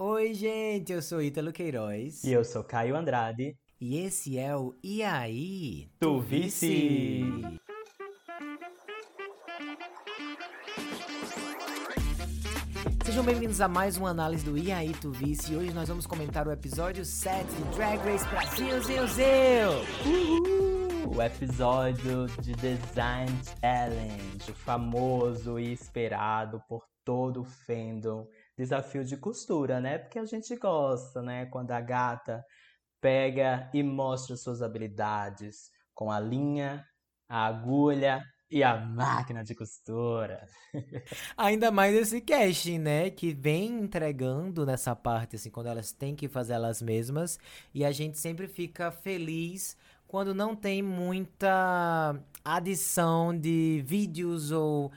Oi, gente, eu sou Ítalo Queiroz. E eu sou Caio Andrade. E esse é o E aí? Tu Vice! Sejam bem-vindos a mais uma análise do E aí, Tu Vice. E hoje nós vamos comentar o episódio 7 de Drag Race Brasil, Zil, Zil! Uhul! O episódio de Design Challenge, o famoso e esperado por todo o fandom desafio de costura, né? Porque a gente gosta, né? Quando a gata pega e mostra suas habilidades com a linha, a agulha e a máquina de costura. Ainda mais esse casting, né? Que vem entregando nessa parte, assim, quando elas têm que fazer elas mesmas. E a gente sempre fica feliz quando não tem muita adição de vídeos ou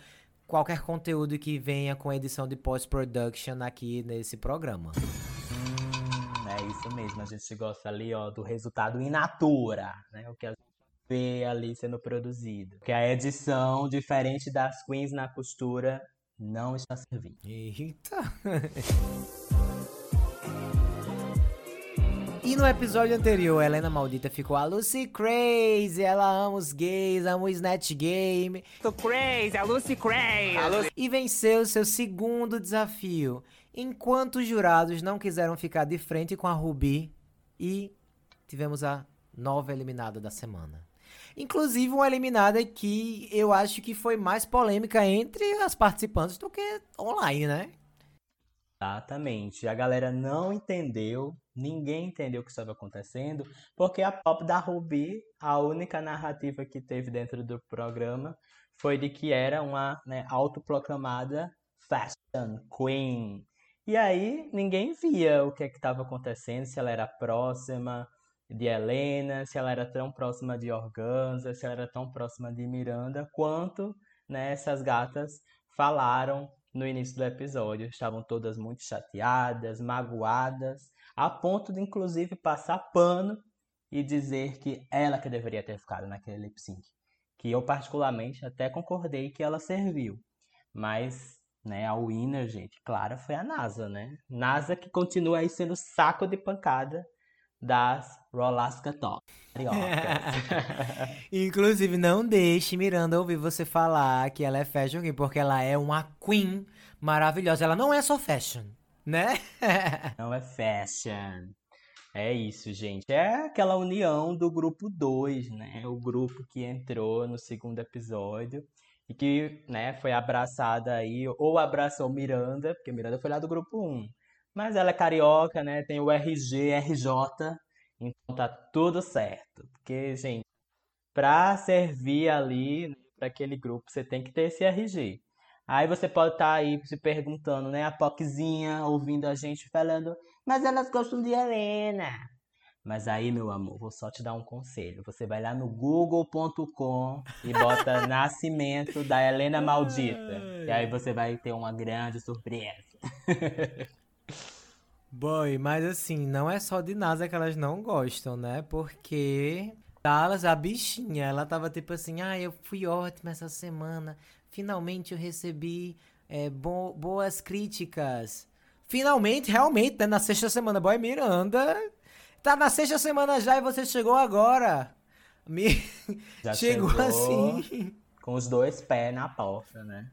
qualquer conteúdo que venha com edição de post-production aqui nesse programa. Hum, é isso mesmo, a gente gosta ali, ó, do resultado in natura, né? O que a gente vê ali sendo produzido. Que a edição, diferente das queens na costura, não está servindo. Eita! E no episódio anterior, Helena Maldita ficou a Lucy Crazy, ela ama os gays, ama o Snatch Game. Tô crazy, a Lucy Crazy! A Lucy... E venceu seu segundo desafio, enquanto os jurados não quiseram ficar de frente com a Ruby e tivemos a nova eliminada da semana. Inclusive uma eliminada que eu acho que foi mais polêmica entre as participantes do que online, né? Exatamente. A galera não entendeu, ninguém entendeu o que estava acontecendo, porque a pop da Ruby, a única narrativa que teve dentro do programa foi de que era uma né, autoproclamada fashion queen. E aí ninguém via o que é estava acontecendo, se ela era próxima de Helena, se ela era tão próxima de Organza, se ela era tão próxima de Miranda, quanto né, essas gatas falaram no início do episódio. Estavam todas muito chateadas, magoadas, a ponto de inclusive passar pano e dizer que ela que deveria ter ficado naquele lip sync. Que eu particularmente até concordei que ela serviu. Mas, né, a winner, gente, claro, foi a NASA, né? NASA que continua aí sendo saco de pancada das Rolasca Top. Inclusive, não deixe Miranda ouvir você falar que ela é fashion porque ela é uma queen maravilhosa. Ela não é só fashion, né? não é fashion. É isso, gente. É aquela união do grupo 2, né? O grupo que entrou no segundo episódio e que, né, foi abraçada aí, ou abraçou Miranda, porque Miranda foi lá do grupo 1. Um. Mas ela é carioca, né? Tem o RG, RJ, então tá tudo certo. Porque, gente, pra servir ali para aquele grupo, você tem que ter esse RG. Aí você pode estar tá aí se perguntando, né? A Poczinha ouvindo a gente falando, mas elas gostam de Helena. Mas aí, meu amor, vou só te dar um conselho. Você vai lá no google.com e bota nascimento da Helena Maldita. E aí você vai ter uma grande surpresa. Boy, mas assim, não é só de NASA que elas não gostam, né? Porque Dallas, a bichinha, ela tava tipo assim, ah, eu fui ótima essa semana, finalmente eu recebi é, bo boas críticas. Finalmente, realmente, né? Na sexta semana, boy, Miranda, tá na sexta semana já e você chegou agora. Me... Já chegou, chegou assim. Com os dois pés na porta, né?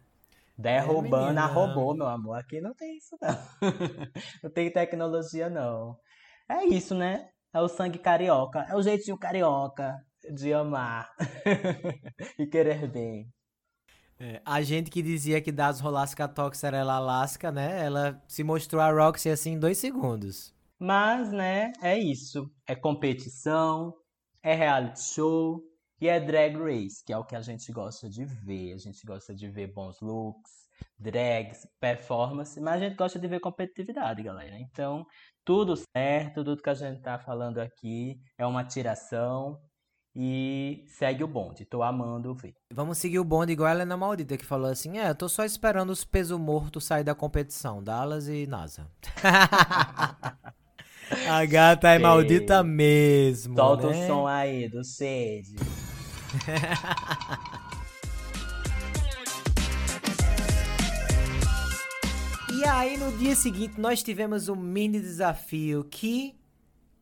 Derrubando é, a robô, meu amor. Aqui não tem isso, não. não tem tecnologia, não. É isso, né? É o sangue carioca. É o jeitinho carioca de amar e querer bem. É, a gente que dizia que das Rolasca Tox era ela Alaska, né? Ela se mostrou a Roxy assim em dois segundos. Mas, né, é isso. É competição, é reality show, e é Drag Race, que é o que a gente gosta de ver. A gente gosta de ver bons looks, drags, performance, mas a gente gosta de ver competitividade, galera. Então, tudo certo, tudo que a gente tá falando aqui é uma tiração. E segue o bonde, tô amando ver. Vamos seguir o bonde igual a Helena Maldita, que falou assim: É, eu tô só esperando os peso morto sair da competição, Dallas e NASA. a gata é maldita mesmo. Solta né? o som aí do sede. E aí, no dia seguinte, nós tivemos um mini desafio que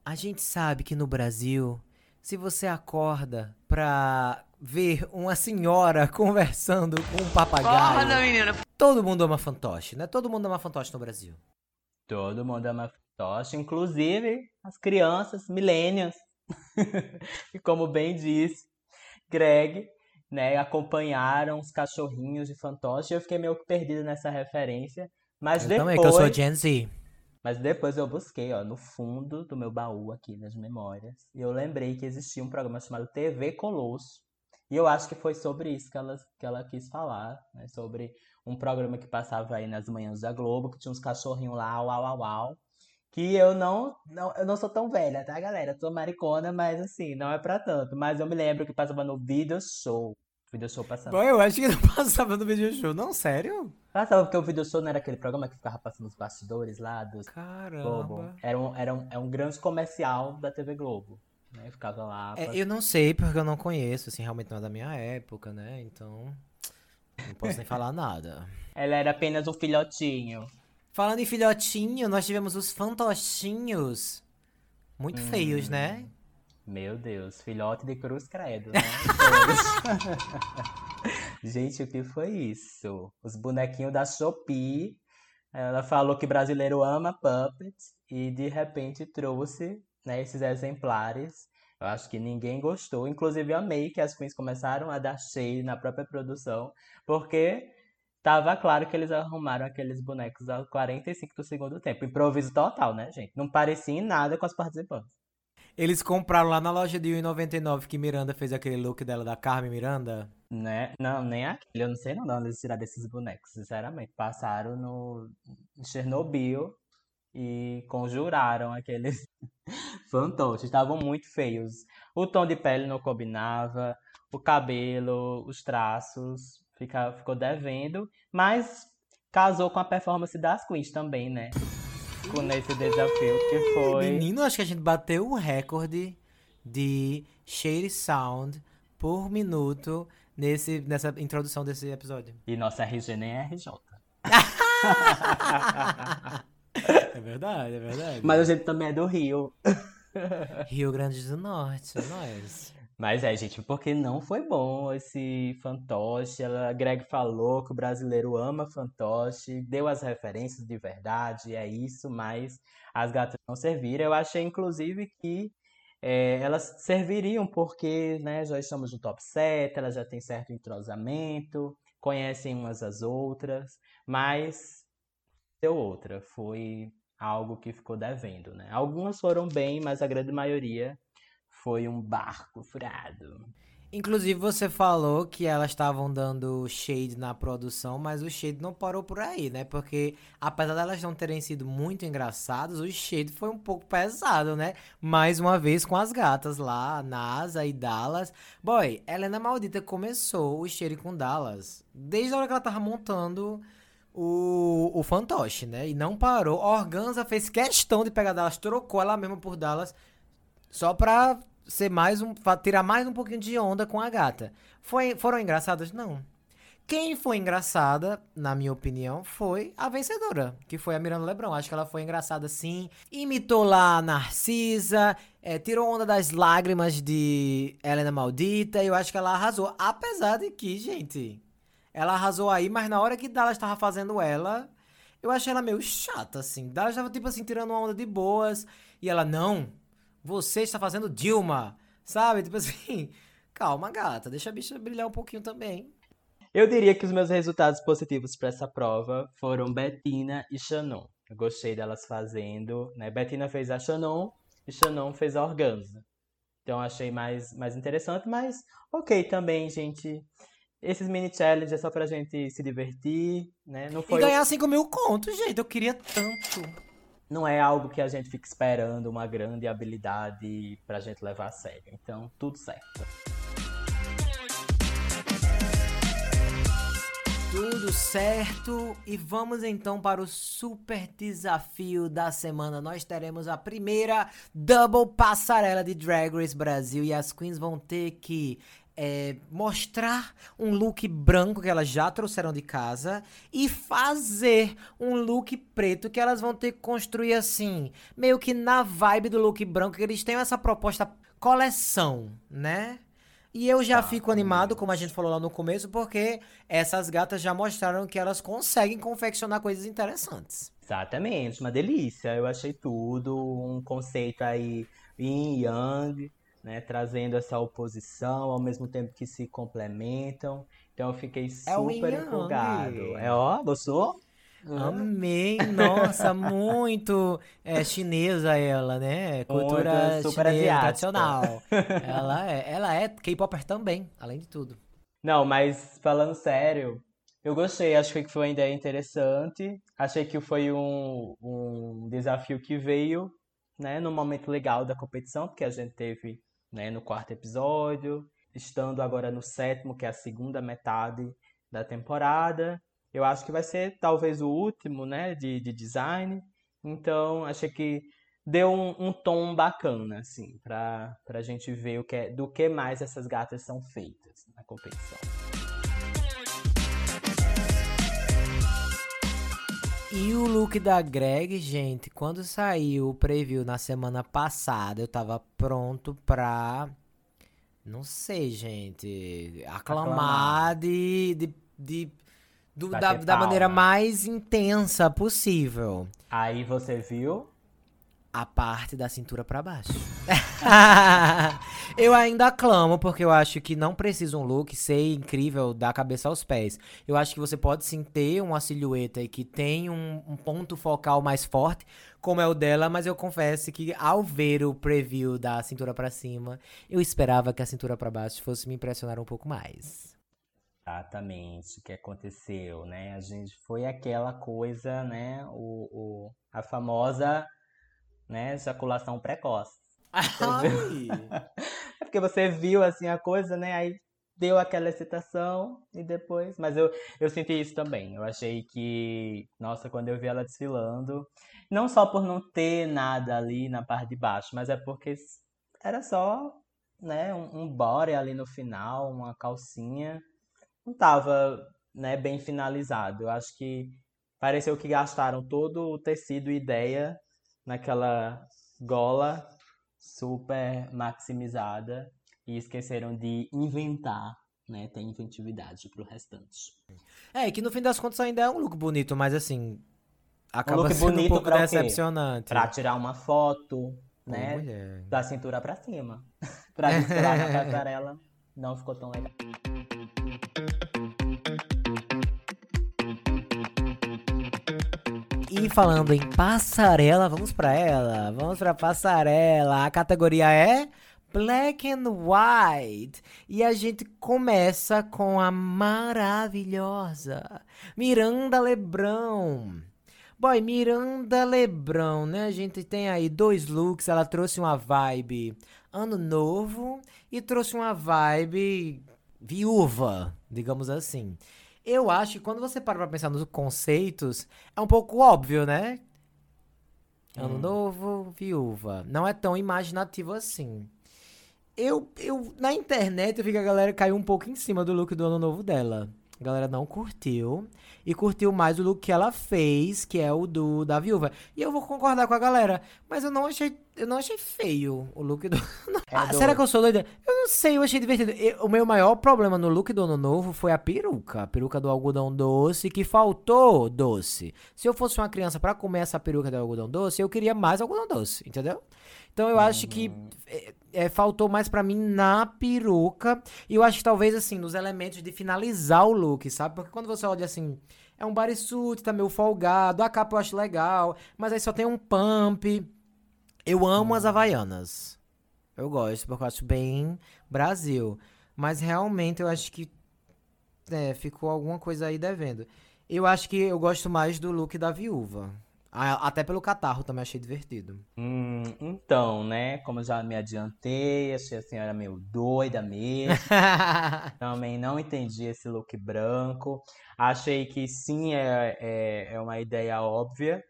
a gente sabe que no Brasil, se você acorda pra ver uma senhora conversando com um papagaio. Acorda, menina. Todo mundo ama fantoche, né? Todo mundo ama fantoche no Brasil. Todo mundo ama fantoche, inclusive as crianças, millennials. e como bem disse Greg, né, acompanharam os cachorrinhos de fantoche. Eu fiquei meio que perdido nessa referência. Mas eu depois. também, que eu sou Gen Z. Mas depois eu busquei, ó, no fundo do meu baú aqui nas memórias. E eu lembrei que existia um programa chamado TV Colosso. E eu acho que foi sobre isso que ela, que ela quis falar, né? Sobre um programa que passava aí nas manhãs da Globo, que tinha uns cachorrinhos lá, uau, uau, uau. Que eu não, não, eu não sou tão velha, tá, galera? Eu sou maricona, mas assim, não é pra tanto. Mas eu me lembro que passava no Video Show. Video Show passando. Bom, eu acho que não passava no vídeo show, não, sério? Passava porque o Video Show não era aquele programa que ficava passando os bastidores lá dos Caramba. Globo. Era um, era um, é um grande comercial da TV Globo. Né? Ficava lá. É, pass- eu não sei porque eu não conheço, assim, realmente não é da minha época, né? Então, não posso nem falar nada. Ela era apenas um filhotinho. Falando em filhotinho, nós tivemos os fantochinhos. Muito feios, né? Meu Deus, filhote de cruz credo, né? Gente, o que foi isso? Os bonequinhos da Shopee. Ela falou que brasileiro ama puppets e de repente trouxe né, esses exemplares. Eu acho que ninguém gostou. Inclusive, eu amei que as queens começaram a dar cheio na própria produção, porque tava claro que eles arrumaram aqueles bonecos aos 45 do segundo tempo. Improviso total, né, gente? Não parecia em nada com as participantes. Eles compraram lá na loja de 1,99 que Miranda fez aquele look dela da Carmen Miranda. Né? Não, nem aquele. Eu não sei não de onde eles tiraram desses bonecos, sinceramente. Passaram no Chernobyl e conjuraram aqueles fantoches. Estavam muito feios. O tom de pele não combinava, o cabelo, os traços, fica, ficou devendo. Mas casou com a performance das queens também, né? Com esse desafio que foi... Menino, acho que a gente bateu o recorde de shady sound por minuto nesse, nessa introdução desse episódio. E nossa RG nem é RJ. É verdade, é verdade. Mas a gente também é do Rio. Rio Grande do Norte, nós. Mas é, gente, porque não foi bom esse fantoche. Ela, a Greg falou que o brasileiro ama fantoche, deu as referências de verdade, é isso, mas as gatas não serviram. Eu achei, inclusive, que é, elas serviriam porque né, já estamos no top 7, elas já têm certo entrosamento, conhecem umas às outras, mas deu outra. Foi algo que ficou devendo, né? Algumas foram bem, mas a grande maioria foi um barco furado. Inclusive, você falou que elas estavam dando shade na produção, mas o shade não parou por aí, né? Porque, apesar delas não terem sido muito engraçadas, o shade foi um pouco pesado, né? Mais uma vez com as gatas lá, NASA e Dallas. Boy, Helena Maldita começou o shade com Dallas desde a hora que ela tava montando o, o fantoche, né? E não parou. Organza fez questão de pegar Dallas, trocou ela mesma por Dallas, só pra ser mais um. tirar mais um pouquinho de onda com a gata. Foi, foram engraçadas? Não. Quem foi engraçada, na minha opinião, foi a vencedora, que foi a Miranda Lebrão. Acho que ela foi engraçada sim. Imitou lá a Narcisa, é, tirou onda das lágrimas de Helena Maldita. E eu acho que ela arrasou. Apesar de que, gente, ela arrasou aí, mas na hora que Dallas tava fazendo ela, eu achei ela meio chata, assim. Dallas tava, tipo assim, tirando uma onda de boas. E ela, não, você está fazendo Dilma, sabe? Tipo assim, calma, gata, deixa a bicha brilhar um pouquinho também. Eu diria que os meus resultados positivos para essa prova foram Bettina e Shannon. Eu gostei delas fazendo, né? Bettina fez a Shannon e Shannon fez a Organza. Então achei mais, mais interessante, mas ok também, gente. Esses mini challenges é só pra gente se divertir, né? Não E foi, ganhar 5 mil contos, gente, eu queria tanto. Não é algo que a gente fica esperando uma grande habilidade pra gente levar a sério. Então, tudo certo. Tudo certo, e vamos então para o super desafio da semana. Nós teremos a primeira double passarela de Drag Race Brasil e as queens vão ter que é, mostrar um look branco que elas já trouxeram de casa e fazer um look preto que elas vão ter que construir assim, meio que na vibe do look branco, que eles têm essa proposta coleção, né? E eu já fico animado, como a gente falou lá no começo, porque essas gatas já mostraram que elas conseguem confeccionar coisas interessantes. Exatamente, uma delícia. Eu achei tudo, um conceito aí yin yang, né, trazendo essa oposição ao mesmo tempo que se complementam. Então eu fiquei super é empolgado. É ó, gostou? Amei, nossa, muito é, chinesa ela, né? Cultura super chinesa tradicional. ela é, ela é K-popper também, além de tudo. Não, mas falando sério, eu gostei, acho que foi uma ideia interessante. Achei que foi um, um desafio que veio, né, no momento legal da competição, porque a gente teve, né, no quarto episódio, estando agora no sétimo, que é a segunda metade da temporada. Eu acho que vai ser talvez o último, né, de, de design. Então, achei que deu um, um tom bacana, assim, para a gente ver o que é, do que mais essas gatas são feitas na competição. E o look da Greg, gente, quando saiu o preview na semana passada, eu tava pronto pra. Não sei, gente. Aclamar, aclamar. de, de, de do, da, da maneira mais intensa possível. Aí você viu? A parte da cintura para baixo. eu ainda aclamo, porque eu acho que não precisa um look ser incrível da cabeça aos pés. Eu acho que você pode sim ter uma silhueta que tem um, um ponto focal mais forte, como é o dela, mas eu confesso que ao ver o preview da cintura para cima, eu esperava que a cintura para baixo fosse me impressionar um pouco mais. Exatamente, o que aconteceu, né? A gente foi aquela coisa, né? O, o a famosa, né? Ejaculação precoce. é porque você viu assim a coisa, né? Aí deu aquela excitação e depois. Mas eu, eu senti isso também. Eu achei que, nossa, quando eu vi ela desfilando, não só por não ter nada ali na parte de baixo, mas é porque era só, né? Um, um body ali no final, uma calcinha não estava né, bem finalizado. Eu acho que pareceu que gastaram todo o tecido e ideia naquela gola super maximizada e esqueceram de inventar, né, ter inventividade pro restante. É, que no fim das contas ainda é um look bonito, mas assim, acaba um look sendo bonito um pouco decepcionante. Pra tirar uma foto, né, mulher. da cintura para cima. pra desfilar na passarela, não ficou tão legal. E falando em passarela, vamos para ela. Vamos para passarela. A categoria é Black and White. E a gente começa com a maravilhosa Miranda Lebrão. Boy, Miranda Lebrão, né? A gente tem aí dois looks. Ela trouxe uma vibe ano novo e trouxe uma vibe viúva, digamos assim. Eu acho que quando você para pra pensar nos conceitos, é um pouco óbvio, né? Ano hum. novo, viúva. Não é tão imaginativo assim. Eu, eu, na internet, eu vi que a galera caiu um pouco em cima do look do ano novo dela. A galera não curtiu. E curtiu mais o look que ela fez, que é o do da viúva. E eu vou concordar com a galera. Mas eu não achei. Eu não achei feio o look do. Ah. Será que eu sou doida? Eu não sei, eu achei divertido. Eu, o meu maior problema no look do ano novo foi a peruca. A peruca do algodão doce, que faltou doce. Se eu fosse uma criança para comer essa peruca do algodão doce, eu queria mais algodão doce, entendeu? Então eu acho que é, é, faltou mais para mim na peruca. E eu acho que talvez, assim, nos elementos de finalizar o look, sabe? Porque quando você olha assim, é um bodysuit, tá meio folgado, a capa eu acho legal, mas aí só tem um pump. Eu amo as havaianas. Eu gosto, porque eu acho bem Brasil. Mas realmente eu acho que é, ficou alguma coisa aí devendo. Eu acho que eu gosto mais do look da viúva. Até pelo catarro também achei divertido. Hum, então, né? Como eu já me adiantei, achei a senhora meio doida mesmo. também não entendi esse look branco. Achei que sim, é, é, é uma ideia óbvia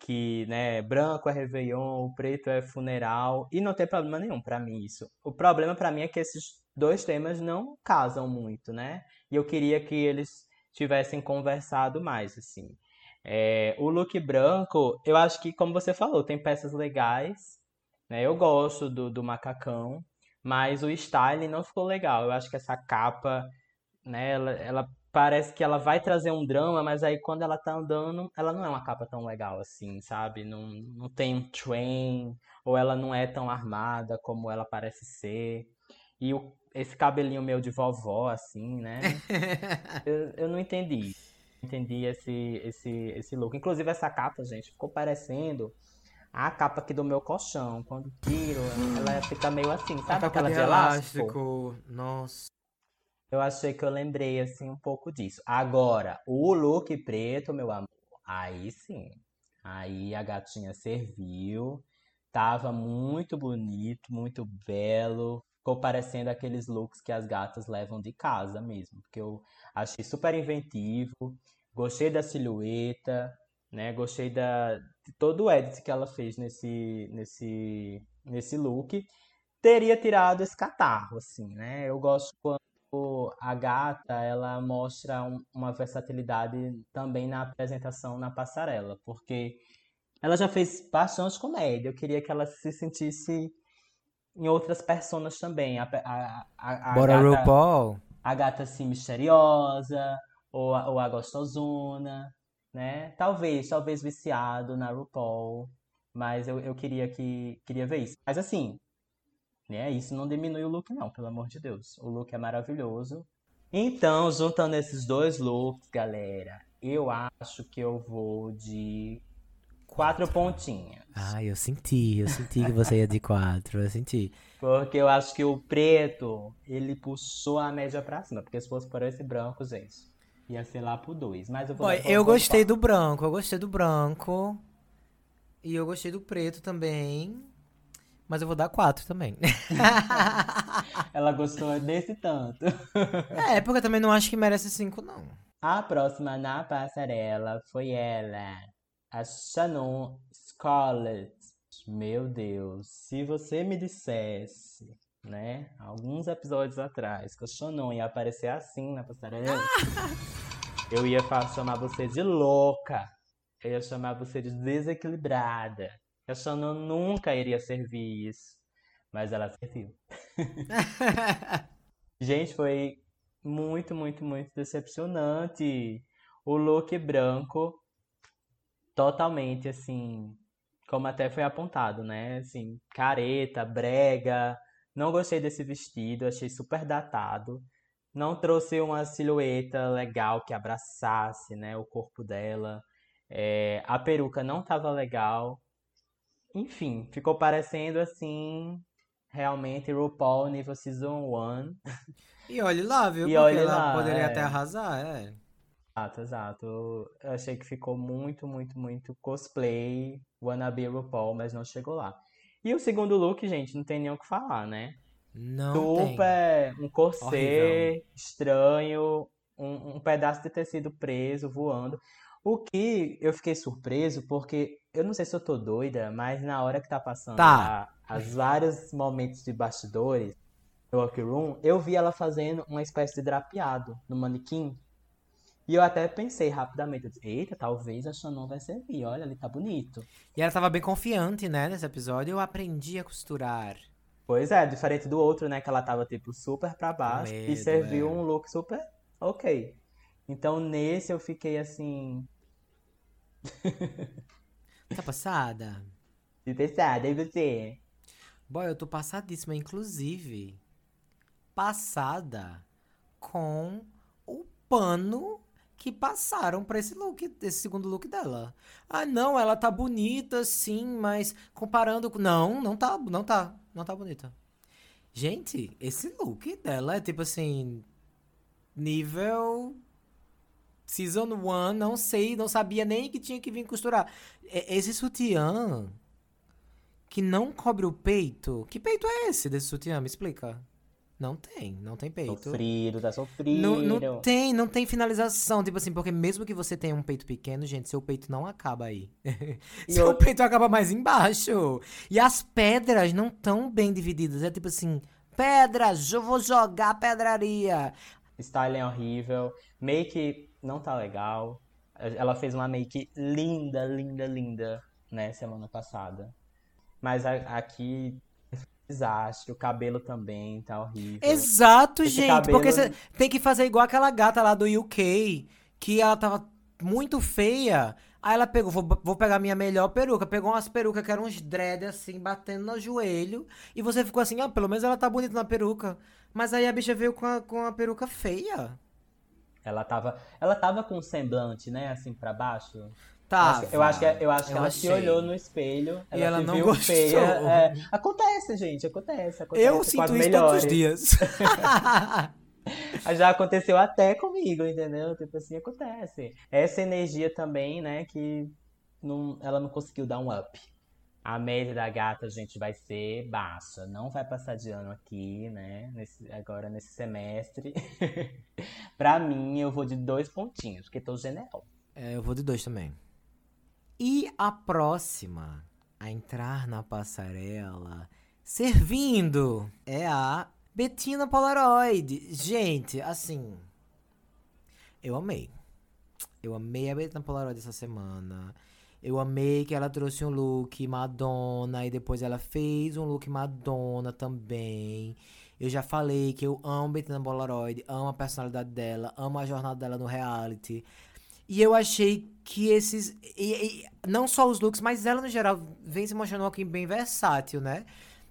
que, né, branco é Réveillon, o preto é funeral, e não tem problema nenhum para mim isso. O problema para mim é que esses dois temas não casam muito, né? E eu queria que eles tivessem conversado mais, assim. É, o look branco, eu acho que, como você falou, tem peças legais, né? Eu gosto do, do macacão, mas o styling não ficou legal. Eu acho que essa capa, né, ela, ela parece que ela vai trazer um drama, mas aí quando ela tá andando, ela não é uma capa tão legal assim, sabe? Não, não tem um train, ou ela não é tão armada como ela parece ser. E o, esse cabelinho meu de vovó, assim, né? eu, eu não entendi. Entendi esse, esse, esse look. Inclusive, essa capa, gente, ficou parecendo a capa aqui do meu colchão. Quando tiro, ela fica meio assim, sabe? Aquela de elástico. elástico. Nossa. Eu achei que eu lembrei assim um pouco disso. Agora, o look preto, meu amor, aí sim. Aí a gatinha serviu. Tava muito bonito, muito belo. Ficou parecendo aqueles looks que as gatas levam de casa mesmo. Porque eu achei super inventivo. Gostei da silhueta, né? Gostei da, de todo o edit que ela fez nesse, nesse, nesse look. Teria tirado esse catarro, assim, né? Eu gosto quando a gata ela mostra um, uma versatilidade também na apresentação na passarela, porque ela já fez bastante comédia. Eu queria que ela se sentisse em outras personas também. A, a, a, a Bora gata, RuPaul. A gata assim misteriosa, ou a, ou a gostosona, né? Talvez, talvez viciado na RuPaul. Mas eu, eu queria que queria ver isso. Mas assim, né? Isso não diminui o look, não, pelo amor de Deus. O look é maravilhoso. Então, juntando esses dois looks, galera, eu acho que eu vou de quatro pontinhas. Ah, eu senti, eu senti que você ia de quatro, eu senti. Porque eu acho que o preto, ele puxou a média pra cima. Porque se fosse por esse branco, gente, ia ser lá pro dois. Mas eu vou Boy, Eu gostei do branco, eu gostei do branco. E eu gostei do preto também. Mas eu vou dar quatro também. Ela gostou desse tanto. É, porque eu também não acho que merece cinco, não. A próxima na passarela foi ela, a Shannon Scarlett. Meu Deus, se você me dissesse, né, alguns episódios atrás, que o Shannon ia aparecer assim na passarela, eu ia chamar você de louca. Eu ia chamar você de desequilibrada. A Shannon nunca iria servir isso. Mas ela serviu. Gente, foi muito, muito, muito decepcionante. O look branco, totalmente assim, como até foi apontado, né? Assim, careta, brega. Não gostei desse vestido, achei super datado. Não trouxe uma silhueta legal que abraçasse, né, o corpo dela. É, a peruca não tava legal. Enfim, ficou parecendo assim, realmente RuPaul nível Season 1. E olhe lá, viu? E Porque ela lá, poderia é. até arrasar, é. Exato, exato. Eu achei que ficou muito, muito, muito cosplay, wannabe RuPaul, mas não chegou lá. E o segundo look, gente, não tem nem o que falar, né? Não Super, tem. um corset Horrível. estranho, um, um pedaço de tecido preso, voando. O que eu fiquei surpreso, porque eu não sei se eu tô doida, mas na hora que tá passando tá. A, as vários momentos de bastidores do Workroom, eu vi ela fazendo uma espécie de drapeado no manequim. E eu até pensei rapidamente, disse, eita, talvez a Shannon vai servir, olha, ele tá bonito. E ela tava bem confiante, né, nesse episódio, eu aprendi a costurar. Pois é, diferente do outro, né, que ela tava, tipo, super pra baixo medo, e serviu é. um look super ok. Então, nesse eu fiquei, assim, tá passada? Tô passada, e você? Boy, eu tô passadíssima, inclusive. Passada com o pano que passaram pra esse look, esse segundo look dela. Ah, não, ela tá bonita, sim, mas comparando com. Não, não tá, não tá, não tá bonita. Gente, esse look dela é tipo assim. Nível Season 1, não sei, não sabia nem que tinha que vir costurar. Esse sutiã que não cobre o peito. Que peito é esse desse sutiã? Me explica. Não tem, não tem peito. Sofrido, tá sofrido. Não, não tem, não tem finalização. Tipo assim, porque mesmo que você tenha um peito pequeno, gente, seu peito não acaba aí. seu eu... peito acaba mais embaixo. E as pedras não tão bem divididas. É tipo assim, pedras, eu vou jogar pedraria. Styling é horrível. Make não tá legal. Ela fez uma make linda, linda, linda, né, semana passada. Mas a, aqui desastre, o cabelo também tá horrível. Exato, Esse gente, cabelo... porque você tem que fazer igual aquela gata lá do UK, que ela tava muito feia. Aí ela pegou, vou, vou pegar minha melhor peruca. Pegou umas perucas que eram uns dread assim, batendo no joelho. E você ficou assim, ah, pelo menos ela tá bonita na peruca. Mas aí a bicha veio com a, com a peruca feia. Ela tava, ela tava com um semblante, né, assim, para baixo. Tá. Eu acho que, eu acho que ela achei. se olhou no espelho. Ela e ela não viu gostou. Feia. É, acontece, gente, acontece. acontece eu sinto isso todos os dias. Já aconteceu até comigo, entendeu? Tipo assim, acontece. Essa energia também, né, que não, ela não conseguiu dar um up. A média da gata, gente, vai ser baixa. Não vai passar de ano aqui, né? Nesse, agora nesse semestre. pra mim, eu vou de dois pontinhos, porque tô generosa. É, eu vou de dois também. E a próxima a entrar na passarela, servindo, é a Bettina Polaroid. Gente, assim, eu amei. Eu amei a Bettina Polaroid essa semana. Eu amei que ela trouxe um look Madonna e depois ela fez um look Madonna também. Eu já falei que eu amo Bettina Polaroid, amo a personalidade dela, amo a jornada dela no reality. E eu achei que esses. E, e, não só os looks, mas ela no geral vem se mostrando alguém bem versátil, né?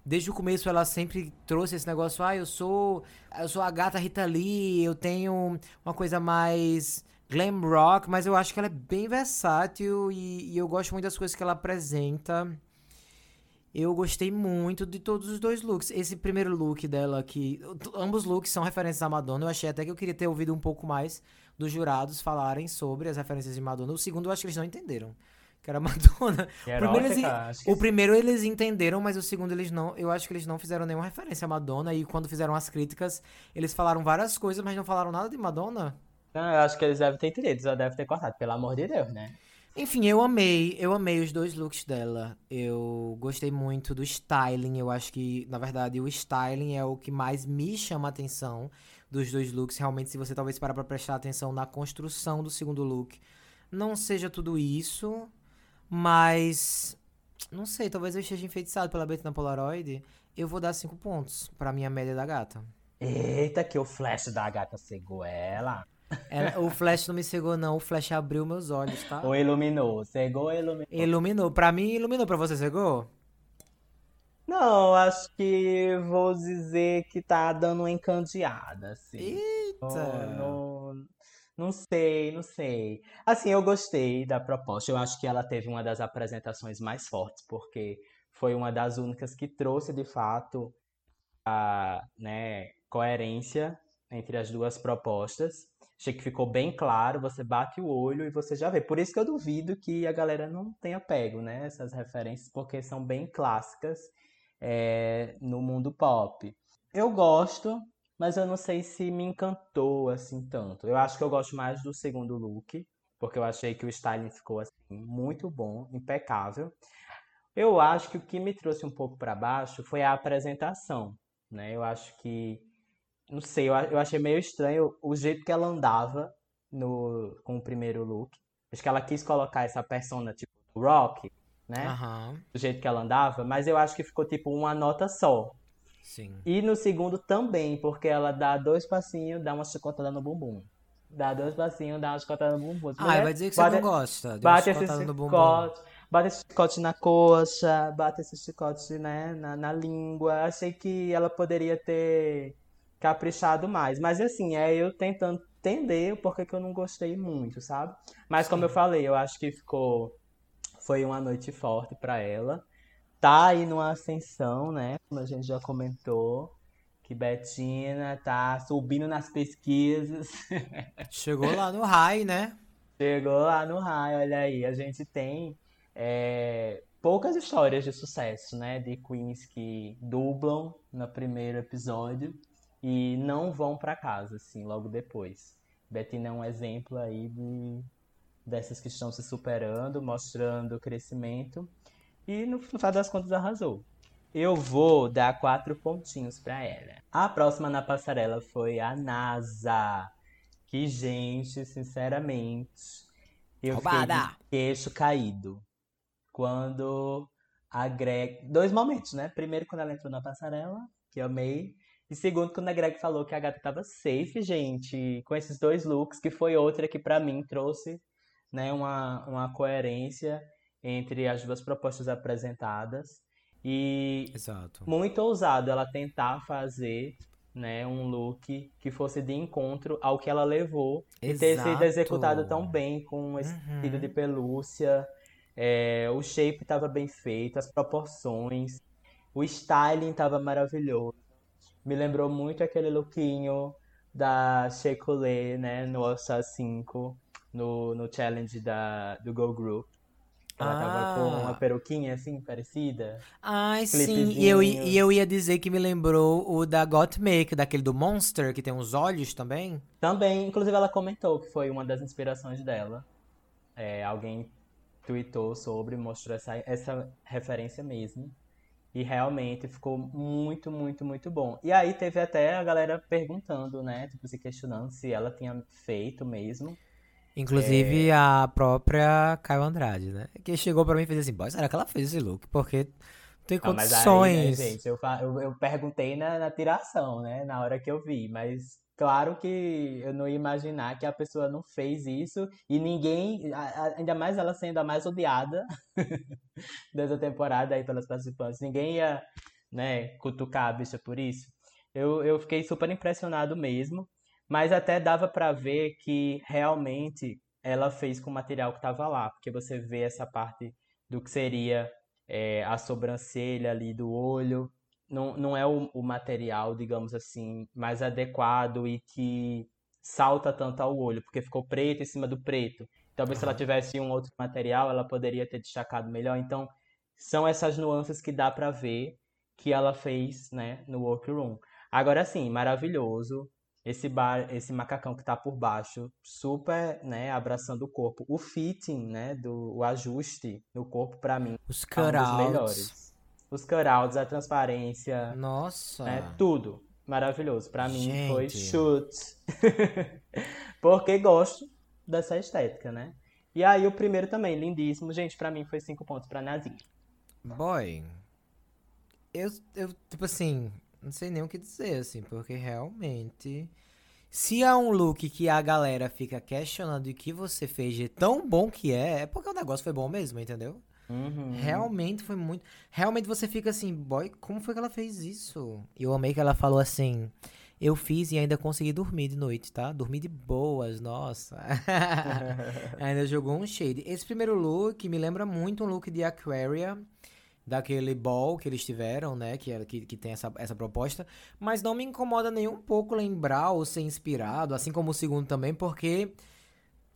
Desde o começo ela sempre trouxe esse negócio, ah, eu sou. Eu sou a gata Rita Lee, eu tenho uma coisa mais glam rock, mas eu acho que ela é bem versátil e, e eu gosto muito das coisas que ela apresenta. Eu gostei muito de todos os dois looks. Esse primeiro look dela aqui, ambos looks são referências à Madonna. Eu achei até que eu queria ter ouvido um pouco mais dos jurados falarem sobre as referências de Madonna. O segundo eu acho que eles não entenderam. Que era Madonna. o primeiro, eles, o primeiro eles entenderam, mas o segundo eles não. Eu acho que eles não fizeram nenhuma referência a Madonna. E quando fizeram as críticas, eles falaram várias coisas, mas não falaram nada de Madonna. Não, eu acho que eles devem ter entendido, já devem ter cortado, pelo amor de Deus, né? Enfim, eu amei, eu amei os dois looks dela. Eu gostei muito do styling. Eu acho que, na verdade, o styling é o que mais me chama a atenção dos dois looks. Realmente, se você talvez parar pra prestar atenção na construção do segundo look, não seja tudo isso, mas. Não sei, talvez eu esteja enfeitiçado pela Betty na Polaroid. Eu vou dar cinco pontos pra minha média da gata. Eita, que o flash da gata cegou ela. ela. O flash não me cegou, não. O flash abriu meus olhos, tá? Ou iluminou. Cegou ou iluminou? Iluminou. Pra mim, iluminou. Pra você, cegou? Não, acho que vou dizer que tá dando uma encandeada, assim. Eita! Não, sei, não sei. Assim, eu gostei da proposta. Eu acho que ela teve uma das apresentações mais fortes, porque foi uma das únicas que trouxe, de fato, a né, coerência entre as duas propostas. Achei que ficou bem claro, você bate o olho e você já vê. Por isso que eu duvido que a galera não tenha pego, né? Essas referências, porque são bem clássicas é, no mundo pop. Eu gosto, mas eu não sei se me encantou assim tanto. Eu acho que eu gosto mais do segundo look, porque eu achei que o styling ficou assim muito bom, impecável. Eu acho que o que me trouxe um pouco para baixo foi a apresentação, né? Eu acho que não sei, eu, eu achei meio estranho o jeito que ela andava no com o primeiro look. Acho que ela quis colocar essa persona tipo rock, né? Uhum. Do jeito que ela andava, mas eu acho que ficou tipo uma nota só. Sim. E no segundo também, porque ela dá dois passinhos, dá uma chicotada no bumbum. Dá dois passinhos, dá uma chicotada no bumbum. Ah, vai dizer que bate, você não gosta. Bate esse chicote, bate esse chicote na coxa, bate esse chicote né, na, na língua. Achei que ela poderia ter caprichado mais. Mas assim, é eu tentando entender o porquê que eu não gostei muito, sabe? Mas como eu falei, eu acho que ficou foi uma noite forte para ela. Tá aí numa ascensão, né? Como a gente já comentou. Que Betina tá subindo nas pesquisas. Chegou lá no high, né? Chegou lá no high, olha aí. A gente tem é, poucas histórias de sucesso, né? De queens que dublam no primeiro episódio. e não vão para casa, assim, logo depois. Betina é um exemplo aí de, dessas que estão se superando, mostrando crescimento e no, no final das contas arrasou. Eu vou dar quatro pontinhos para ela. A próxima na passarela foi a NASA. Que, gente, sinceramente, eu Roubada. fiquei de queixo caído. Quando a Greg. Dois momentos, né? Primeiro, quando ela entrou na passarela, que eu amei. E segundo, quando a Greg falou que a gata tava safe, gente, com esses dois looks, que foi outra que para mim trouxe né, uma, uma coerência entre as duas propostas apresentadas. E Exato. muito ousado ela tentar fazer né, um look que fosse de encontro ao que ela levou e ter sido Exato. executado tão bem com esse Uhum. de pelúcia. É, o shape estava bem feito, as proporções, o styling estava maravilhoso. Me lembrou muito aquele lookinho da Shea Coulee, né, no All Star 5, no, no challenge da, do Go Group. Ela tava com Ah. uma peruquinha assim, parecida. Ai, sim. E eu, e eu ia dizer que me lembrou o da Gottmik, daquele do Monster, que tem uns olhos também. Também, inclusive, ela comentou que foi uma das inspirações dela. É, alguém tweetou sobre, mostrou essa, essa referência mesmo. E realmente ficou muito, muito, muito bom. E aí teve até a galera perguntando, né? Tipo, se questionando se ela tinha feito mesmo. Inclusive É. a própria Caio Andrade, né? Que chegou pra mim e fez assim, boy, será que ela fez esse look? Porque não tem Ah, mas aí, né, condições. gente, eu, eu, eu perguntei na, na tiração, né? Na hora que eu vi. Mas claro que eu não ia imaginar que a pessoa não fez isso e ninguém, ainda mais ela sendo a mais odiada dessa temporada aí pelas participantes, ninguém ia, né, cutucar a bicha por isso. Eu, eu fiquei super impressionado mesmo, mas até dava pra ver que realmente ela fez com o material que tava lá, porque você vê essa parte do que seria é, a sobrancelha ali do olho. Não, não é o, o material, digamos assim, mais adequado e que salta tanto ao olho, porque ficou preto em cima do preto. Talvez se ela tivesse um outro material, ela poderia ter destacado melhor. Então, são essas nuances que dá pra ver que ela fez, né, no workroom. Agora sim, maravilhoso. Esse bar, esse macacão que tá por baixo, super, né, abraçando o corpo. O fitting, né, do o ajuste no corpo pra mim Os é um cutouts. melhores. Os cutouts, a transparência, Nossa. né, tudo maravilhoso. Pra mim foi chute. Porque gosto dessa estética, né? E aí o primeiro também, lindíssimo. Gente, pra mim foi cinco pontos pra Nazinha. Boy, eu, eu, tipo assim, não sei nem o que dizer, assim, porque realmente. Se há um look que a galera fica questionando o que você fez de tão bom que é, é porque o negócio foi bom mesmo, entendeu? Uhum. Realmente foi muito. Realmente você fica assim, boy, como foi que ela fez isso? Eu amei que ela falou assim. Eu fiz e ainda consegui dormir de noite, tá? Dormi de boas, nossa. ainda jogou um shade. Esse primeiro look me lembra muito um look de Aquaria, daquele ball que eles tiveram, né? Que, que, que tem essa, essa proposta. Mas não me incomoda nem um pouco lembrar ou ser inspirado, assim como o segundo também, porque.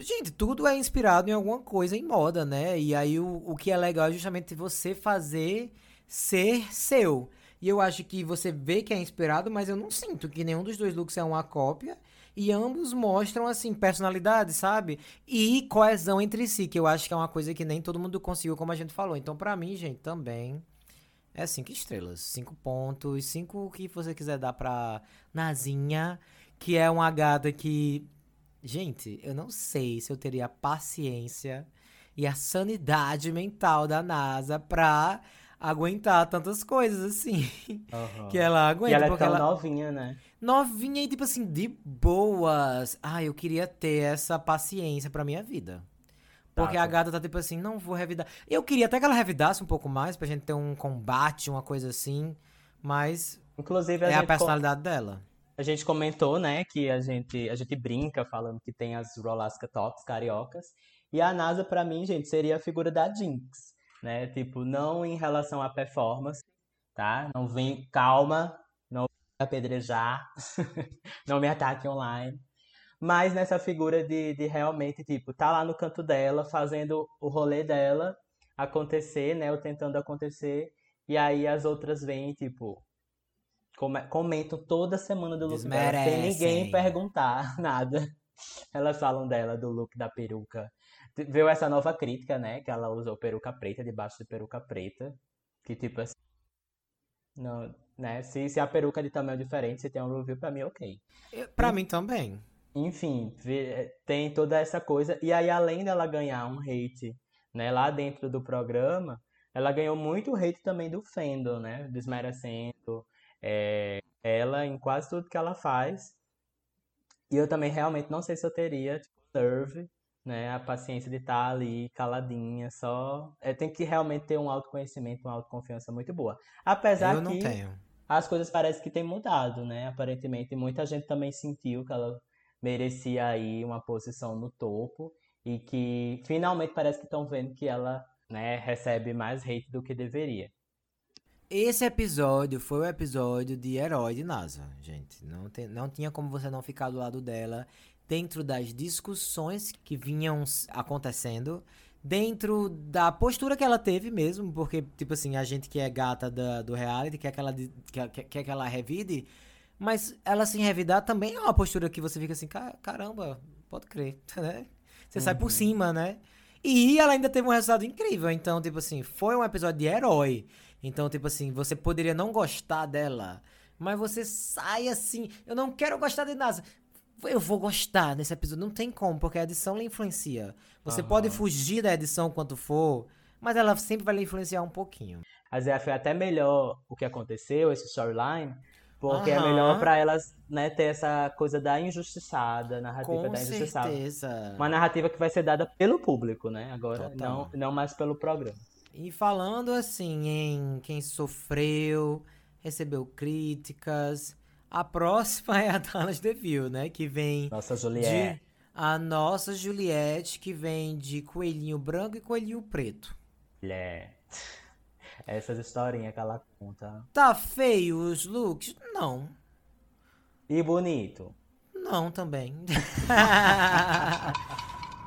Gente, tudo é inspirado em alguma coisa em moda, né? E aí o, o que é legal é justamente você fazer ser seu. E eu acho que você vê que é inspirado, mas eu não sinto que nenhum dos dois looks é uma cópia. E ambos mostram, assim, personalidade, sabe? E coesão entre si, que eu acho que é uma coisa que nem todo mundo conseguiu, como a gente falou. Então, pra mim, gente, também é cinco estrelas. Cinco pontos. Cinco que você quiser dar pra Nazinha, que é uma gata que. Gente, eu não sei se eu teria a paciência e a sanidade mental da NASA pra aguentar tantas coisas assim Aham. que ela E aguenta. ela é porque tão ela novinha, né? Novinha e tipo assim, de boas. Ah, eu queria ter essa paciência pra minha vida. Porque Tá, a gata tá tipo assim, não vou revidar. Eu queria até que ela revidasse um pouco mais pra gente ter um combate, uma coisa assim. Mas Inclusive, a é a personalidade dela. a gente comentou, né, que a gente, a gente brinca falando que tem as Rolasca Tops cariocas. E a NASA, pra mim, gente, seria a figura da Jinx, né? Tipo, não em relação à performance, tá? Não vem, calma, apedrejar, não me ataque online. Mas nessa figura de, de realmente, tipo, tá lá no canto dela, fazendo o rolê dela acontecer, né? Ou tentando acontecer. E aí as outras vêm, tipo, comentam toda semana do look dela, sem ninguém perguntar nada. Elas falam dela, do look da peruca. Viu essa nova crítica, né? Que ela usou peruca preta, debaixo de peruca preta. Que tipo assim. Não, né? Se, se a peruca é de tamanho diferente, se tem um review, pra mim, ok. Pra e, mim também. Enfim, tem toda essa coisa. E aí, além dela ganhar um hate né, lá dentro do programa, ela ganhou muito hate também do fandom, né? Desmerecendo é, ela em quase tudo que ela faz. E eu também realmente não sei se eu teria, tipo, nerve, né? A paciência de estar tá ali caladinha, só. É, tem que realmente ter um autoconhecimento, uma autoconfiança muito boa. Apesar eu não que tenho. As coisas parecem que têm mudado, né? Aparentemente, muita gente também sentiu que ela merecia aí uma posição no topo e que finalmente parece que estão vendo que ela né, recebe mais hate do que deveria. Esse episódio foi o episódio de herói de NASA, gente. Não, tem, não tinha como você não ficar do lado dela dentro das discussões que vinham acontecendo, dentro da postura que ela teve mesmo, porque, tipo assim, a gente que é gata da, do reality quer que ela, quer, quer que ela revide, mas ela se revidar também é uma postura que você fica assim, caramba, pode crer, né? Você uhum. sai por uhum. cima, né? E ela ainda teve um resultado incrível. Então, tipo assim, foi um episódio de herói. Então, tipo assim, você poderia não gostar dela, mas você sai assim. Eu não quero gostar de nada. Eu vou gostar desse episódio. Não tem como, porque a edição lhe influencia. Você uhum. pode fugir da edição quanto for, mas ela sempre vai lhe influenciar um pouquinho. Mas é, foi até melhor o que aconteceu, esse storyline, porque uhum. é melhor para elas, né, ter essa coisa da injustiçada, narrativa Com da injustiçada. Certeza. Uma narrativa que vai ser dada pelo público, né? Agora, não, não mais pelo programa. E falando assim em quem sofreu, recebeu críticas, a próxima é a Dallas DeVille, né? Que vem. Nossa Juliette. De, a nossa Juliette, que vem de coelhinho branco e coelhinho preto. É. Essas historinhas que ela conta. Tá feio os looks? Não. E bonito? Não, também.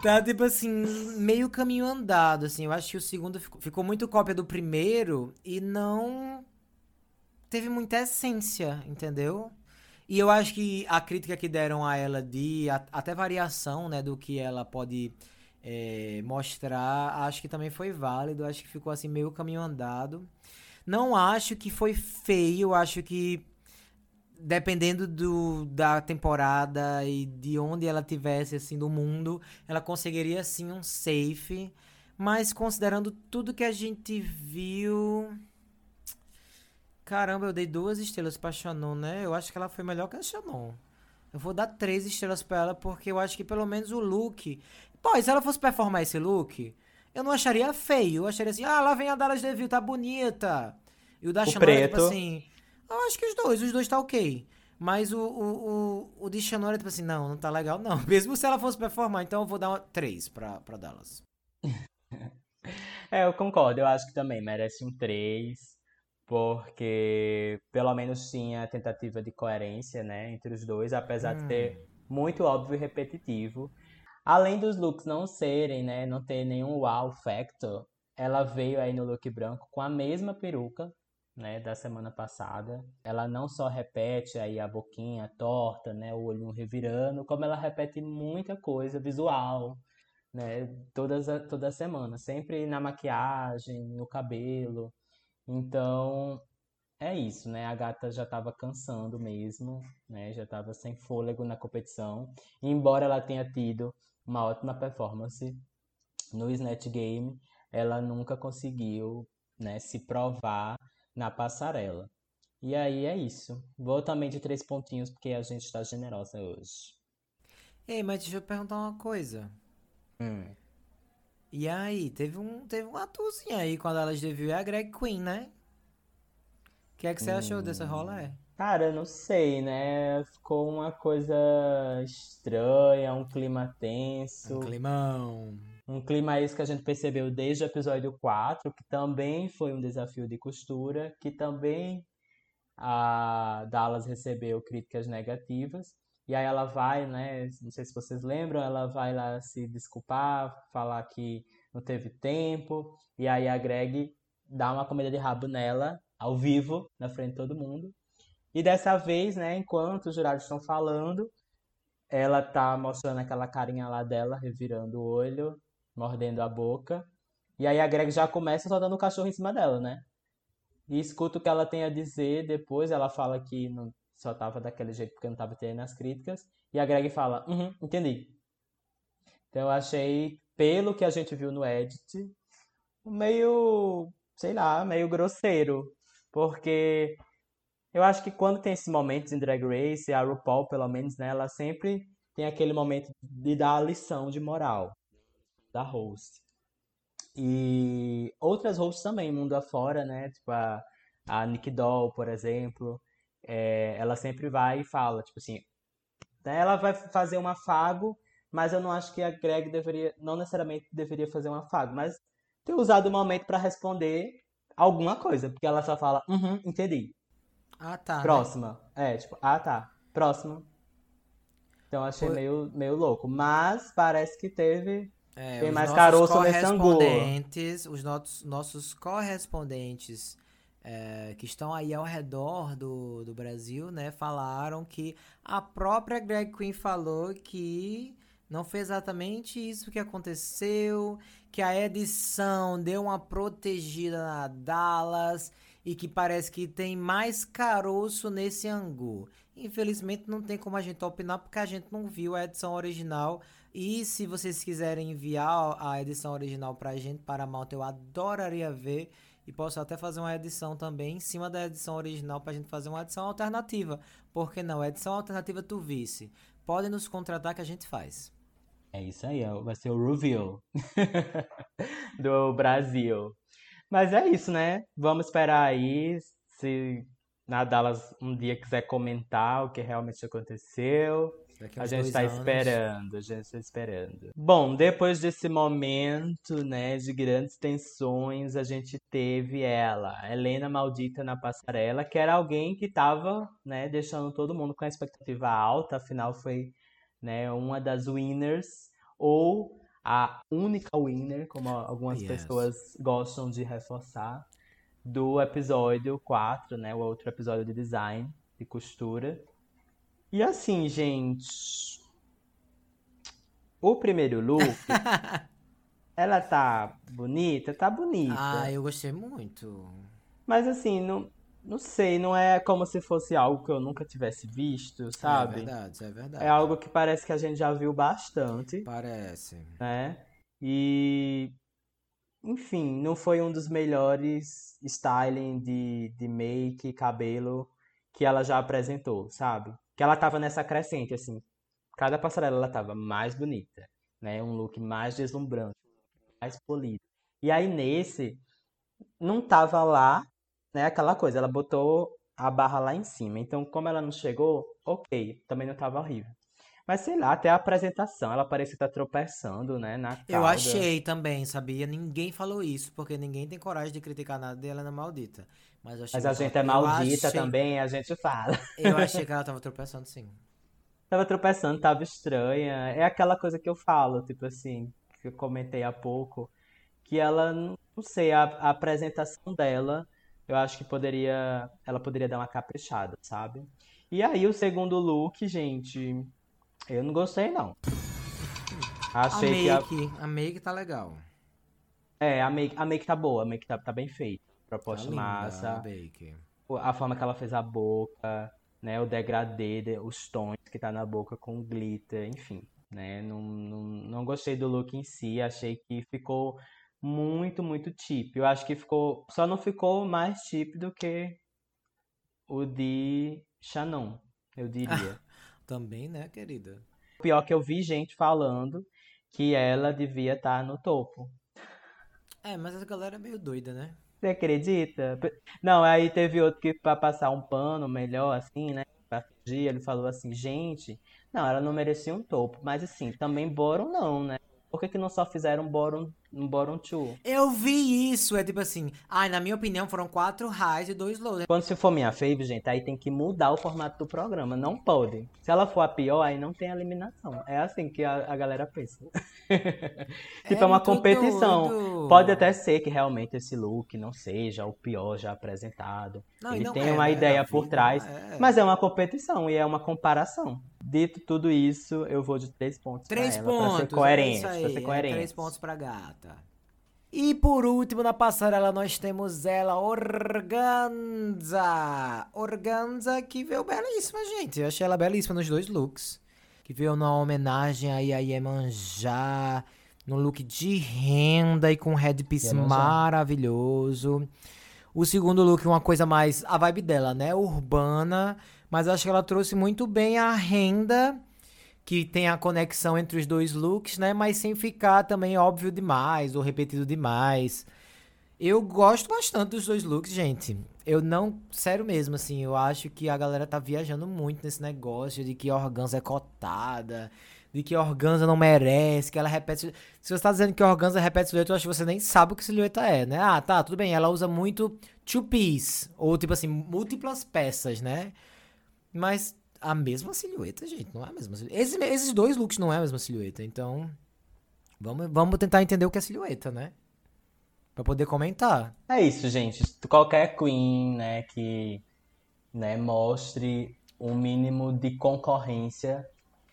tá, tipo assim, meio caminho andado, assim. Eu acho que o segundo ficou, ficou muito cópia do primeiro e não teve muita essência, entendeu? E eu acho que a crítica que deram a ela de a, até variação, né, do que ela pode é, mostrar, acho que também foi válido. Acho que ficou assim meio caminho andado. Não acho que foi feio, acho que dependendo do, da temporada e de onde ela tivesse assim do mundo, ela conseguiria sim um safe, mas considerando tudo que a gente viu, caramba, eu dei duas estrelas para Shannon, né? Eu acho que ela foi melhor que a Shannon. Eu vou dar três estrelas para ela porque eu acho que pelo menos o look Pô, e se ela fosse performar esse look, eu não acharia feio. Eu acharia assim, ah, lá vem a Dallas DeVille, tá bonita. E o da Chanora, tipo assim, eu acho que os dois, os dois tá ok. Mas o, o, o, o de Chanora, tipo assim, não, não tá legal, não. Mesmo se ela fosse performar, então eu vou dar uma 3 pra, pra Dallas. é, eu concordo. Eu acho que também merece um 3. Porque pelo menos tinha tentativa de coerência, né, entre os dois, apesar hum. de ter muito óbvio e repetitivo. Além dos looks não serem, né, não ter nenhum wow factor, ela veio aí no look branco com a mesma peruca, né, da semana passada. Ela não só repete aí a boquinha torta, né, o olhinho revirando, como ela repete muita coisa visual, né, todas toda semana, sempre na maquiagem, no cabelo. Então, é isso, né? A gata já estava cansando mesmo, né? Já estava sem fôlego na competição. E embora ela tenha tido uma ótima performance no Snatch Game, ela nunca conseguiu né, se provar na passarela. E aí é isso. Vou também de três pontinhos, porque a gente está generosa hoje. Ei, mas deixa eu perguntar uma coisa. Hum. E aí, teve um, teve um atuzinho aí quando elas deviam a Greg Queen, né? O que é que você hum. achou dessa rola? É? Cara, não sei, né? Ficou uma coisa estranha, um clima tenso. Um climão. Um clima isso que a gente percebeu desde o episódio 4, que também foi um desafio de costura, que também a Dallas recebeu críticas negativas. E aí ela vai, né? Não sei se vocês lembram, ela vai lá se desculpar, falar que não teve tempo. E aí a Greg dá uma comida de rabo nela, ao vivo, na frente de todo mundo. E dessa vez, né, enquanto os jurados estão falando, ela tá mostrando aquela carinha lá dela, revirando o olho, mordendo a boca. E aí a Greg já começa soltando o cachorro em cima dela, né? E escuta o que ela tem a dizer. Depois ela fala que não, só tava daquele jeito porque não tava tendo as críticas. E a Greg fala, uhum, entendi. Então eu achei, pelo que a gente viu no edit, meio, sei lá, meio grosseiro. Porque eu acho que quando tem esses momentos em Drag Race, a RuPaul, pelo menos, né, ela sempre tem aquele momento de dar a lição de moral da host. E outras hosts também, mundo afora, né? Tipo a, a Nick Doll, por exemplo. É, ela sempre vai e fala, tipo assim, né, ela vai fazer um afago, mas eu não acho que a Greg deveria, não necessariamente deveria fazer um afago, mas ter usado o momento para responder alguma coisa, porque ela só fala, uhum, entendi. Ah, tá. né? Próxima. É, tipo, ah, tá. Próxima. Então achei Foi- meio, meio louco. Mas parece que teve. É, Tem mais caroço nesse angu. os nossos, nossos correspondentes é, que estão aí ao redor do, do Brasil, né, falaram que a própria Greg Queen falou que não foi exatamente isso que aconteceu, que a edição deu uma protegida na Dallas e que parece que tem mais caroço nesse angu. Infelizmente não tem como a gente opinar porque a gente não viu a edição original. E se vocês quiserem enviar a edição original pra gente, para Malta, eu adoraria ver. E posso até fazer uma edição também em cima da edição original pra gente fazer uma edição alternativa. Por que não? Edição alternativa tu vice. Podem nos contratar que a gente faz. É isso aí, vai ser o reveal do Brasil. Mas é isso, né? Vamos esperar aí se na Dallas um dia quiser comentar o que realmente aconteceu. A gente tá anos. esperando, a gente tá esperando. Bom, depois desse momento, né, de grandes tensões, a gente teve ela, Helena Maldita na passarela, que era alguém que tava, né, deixando todo mundo com a expectativa alta, afinal foi, né, uma das winners, ou a única winner, como algumas Yes. pessoas gostam de reforçar, do episódio 4, né, o outro episódio de design, de costura. E assim, gente, o primeiro look, ela tá bonita, tá bonita. Ah, eu gostei muito. Mas assim, não, não sei, não é como se fosse algo que eu nunca tivesse visto, É sabe? verdade, isso é verdade. É algo que parece que a gente já viu bastante, Parece. né? E, enfim, não foi um dos melhores styling de, de make cabelo que ela já apresentou, sabe? Que ela tava nessa crescente, assim. Cada passarela ela tava mais bonita, né? Um look mais deslumbrante, mais polido. E aí nesse, não tava lá, né? Aquela coisa, ela botou a barra lá em cima. Então, como ela não chegou, ok, também não tava horrível. Mas sei lá, até a apresentação, ela parecia estar tropeçando, né? Na Eu cauda. achei também, sabia? Ninguém falou isso, porque ninguém tem coragem de criticar nada de Helena Maldita. Mas, eu achei Mas a ela- gente é maldita achei- também, a gente fala. Eu achei que ela tava tropeçando, sim. Tava tropeçando, tava estranha. É aquela coisa que eu falo, tipo assim, que eu comentei há pouco, que ela, não sei, a, a apresentação dela, eu acho que poderia, ela poderia dar uma caprichada, sabe? E aí o segundo look, gente, eu não gostei não. A Achei que a, make, a make tá legal. é, a make, a make tá boa, a make tá, tá bem feita. Tá Proposta a massa. o- a forma que ela fez a boca, né, o degradê, de- os tons que tá na boca com glitter, enfim, né, não, não, não gostei do look em si, achei que ficou muito, muito cheap. Eu acho que ficou, só não ficou mais cheap do que o de Shannon, eu diria. Também, né, querida? Pior que eu vi gente falando que ela devia estar no topo. É, mas essa galera é meio doida, né? Você acredita? Não, aí teve outro que pra passar um pano melhor, assim, né? Pra fugir, ele falou assim, gente, não, ela não merecia um topo, mas assim, também Boron não, né? Por que, que não só fizeram um Bottom, um bottom two? Eu vi isso, é tipo assim, ai, na minha opinião foram quatro highs e dois lows. Quando se for minha fave, gente, aí tem que mudar o formato do programa. Não pode. Se ela for a pior, aí não tem eliminação. É assim que a, a galera pensa. tipo, é, é uma competição. Doido. Pode até ser que realmente esse look não seja o pior já apresentado. Não, Ele tem é, uma né? ideia por trás. É. Mas é uma competição e é uma comparação. Dito tudo isso, eu vou de três pontos. Três pra ela, pontos. Pra ser coerente. É pra ser coerente. três pontos pra gata. E por último, na passarela, nós temos ela, Organza. Organza, que veio belíssima, gente. Eu achei ela belíssima nos dois looks. Que veio numa homenagem aí a Iemanjá, no look de renda e com headpiece maravilhoso. O segundo look, uma coisa mais. A vibe dela, né? Urbana. Mas acho que ela trouxe muito bem a renda, que tem a conexão entre os dois looks, né? Mas sem ficar também óbvio demais ou repetido demais. Eu gosto bastante dos dois looks, gente. Eu não. Sério mesmo, assim. Eu acho que a galera tá viajando muito nesse negócio de que a organza é cotada de que organza não merece, que ela repete. Se você tá dizendo que organza repete silhueta, eu acho que você nem sabe o que silhueta é, né? Ah, tá, tudo bem. Ela usa muito two piece, ou tipo assim, múltiplas peças, né? Mas a mesma silhueta, gente, não é a mesma silhueta. Esses, dois looks não é a mesma silhueta, então. Vamos, vamos tentar entender o que é silhueta, né? Pra poder comentar. É isso, gente. Qualquer queen, né, que né, mostre um mínimo de concorrência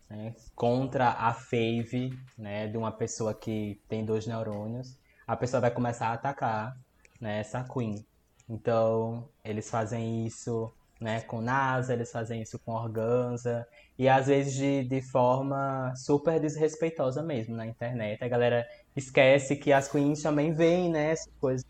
né, contra a fave né, de uma pessoa que tem dois neurônios, a pessoa vai começar a atacar né, essa queen. Então, eles fazem isso né, com NASA, eles fazem isso com Organza, e às vezes de, de forma super desrespeitosa mesmo na internet. A galera esquece que as queens também veem né, essas coisas.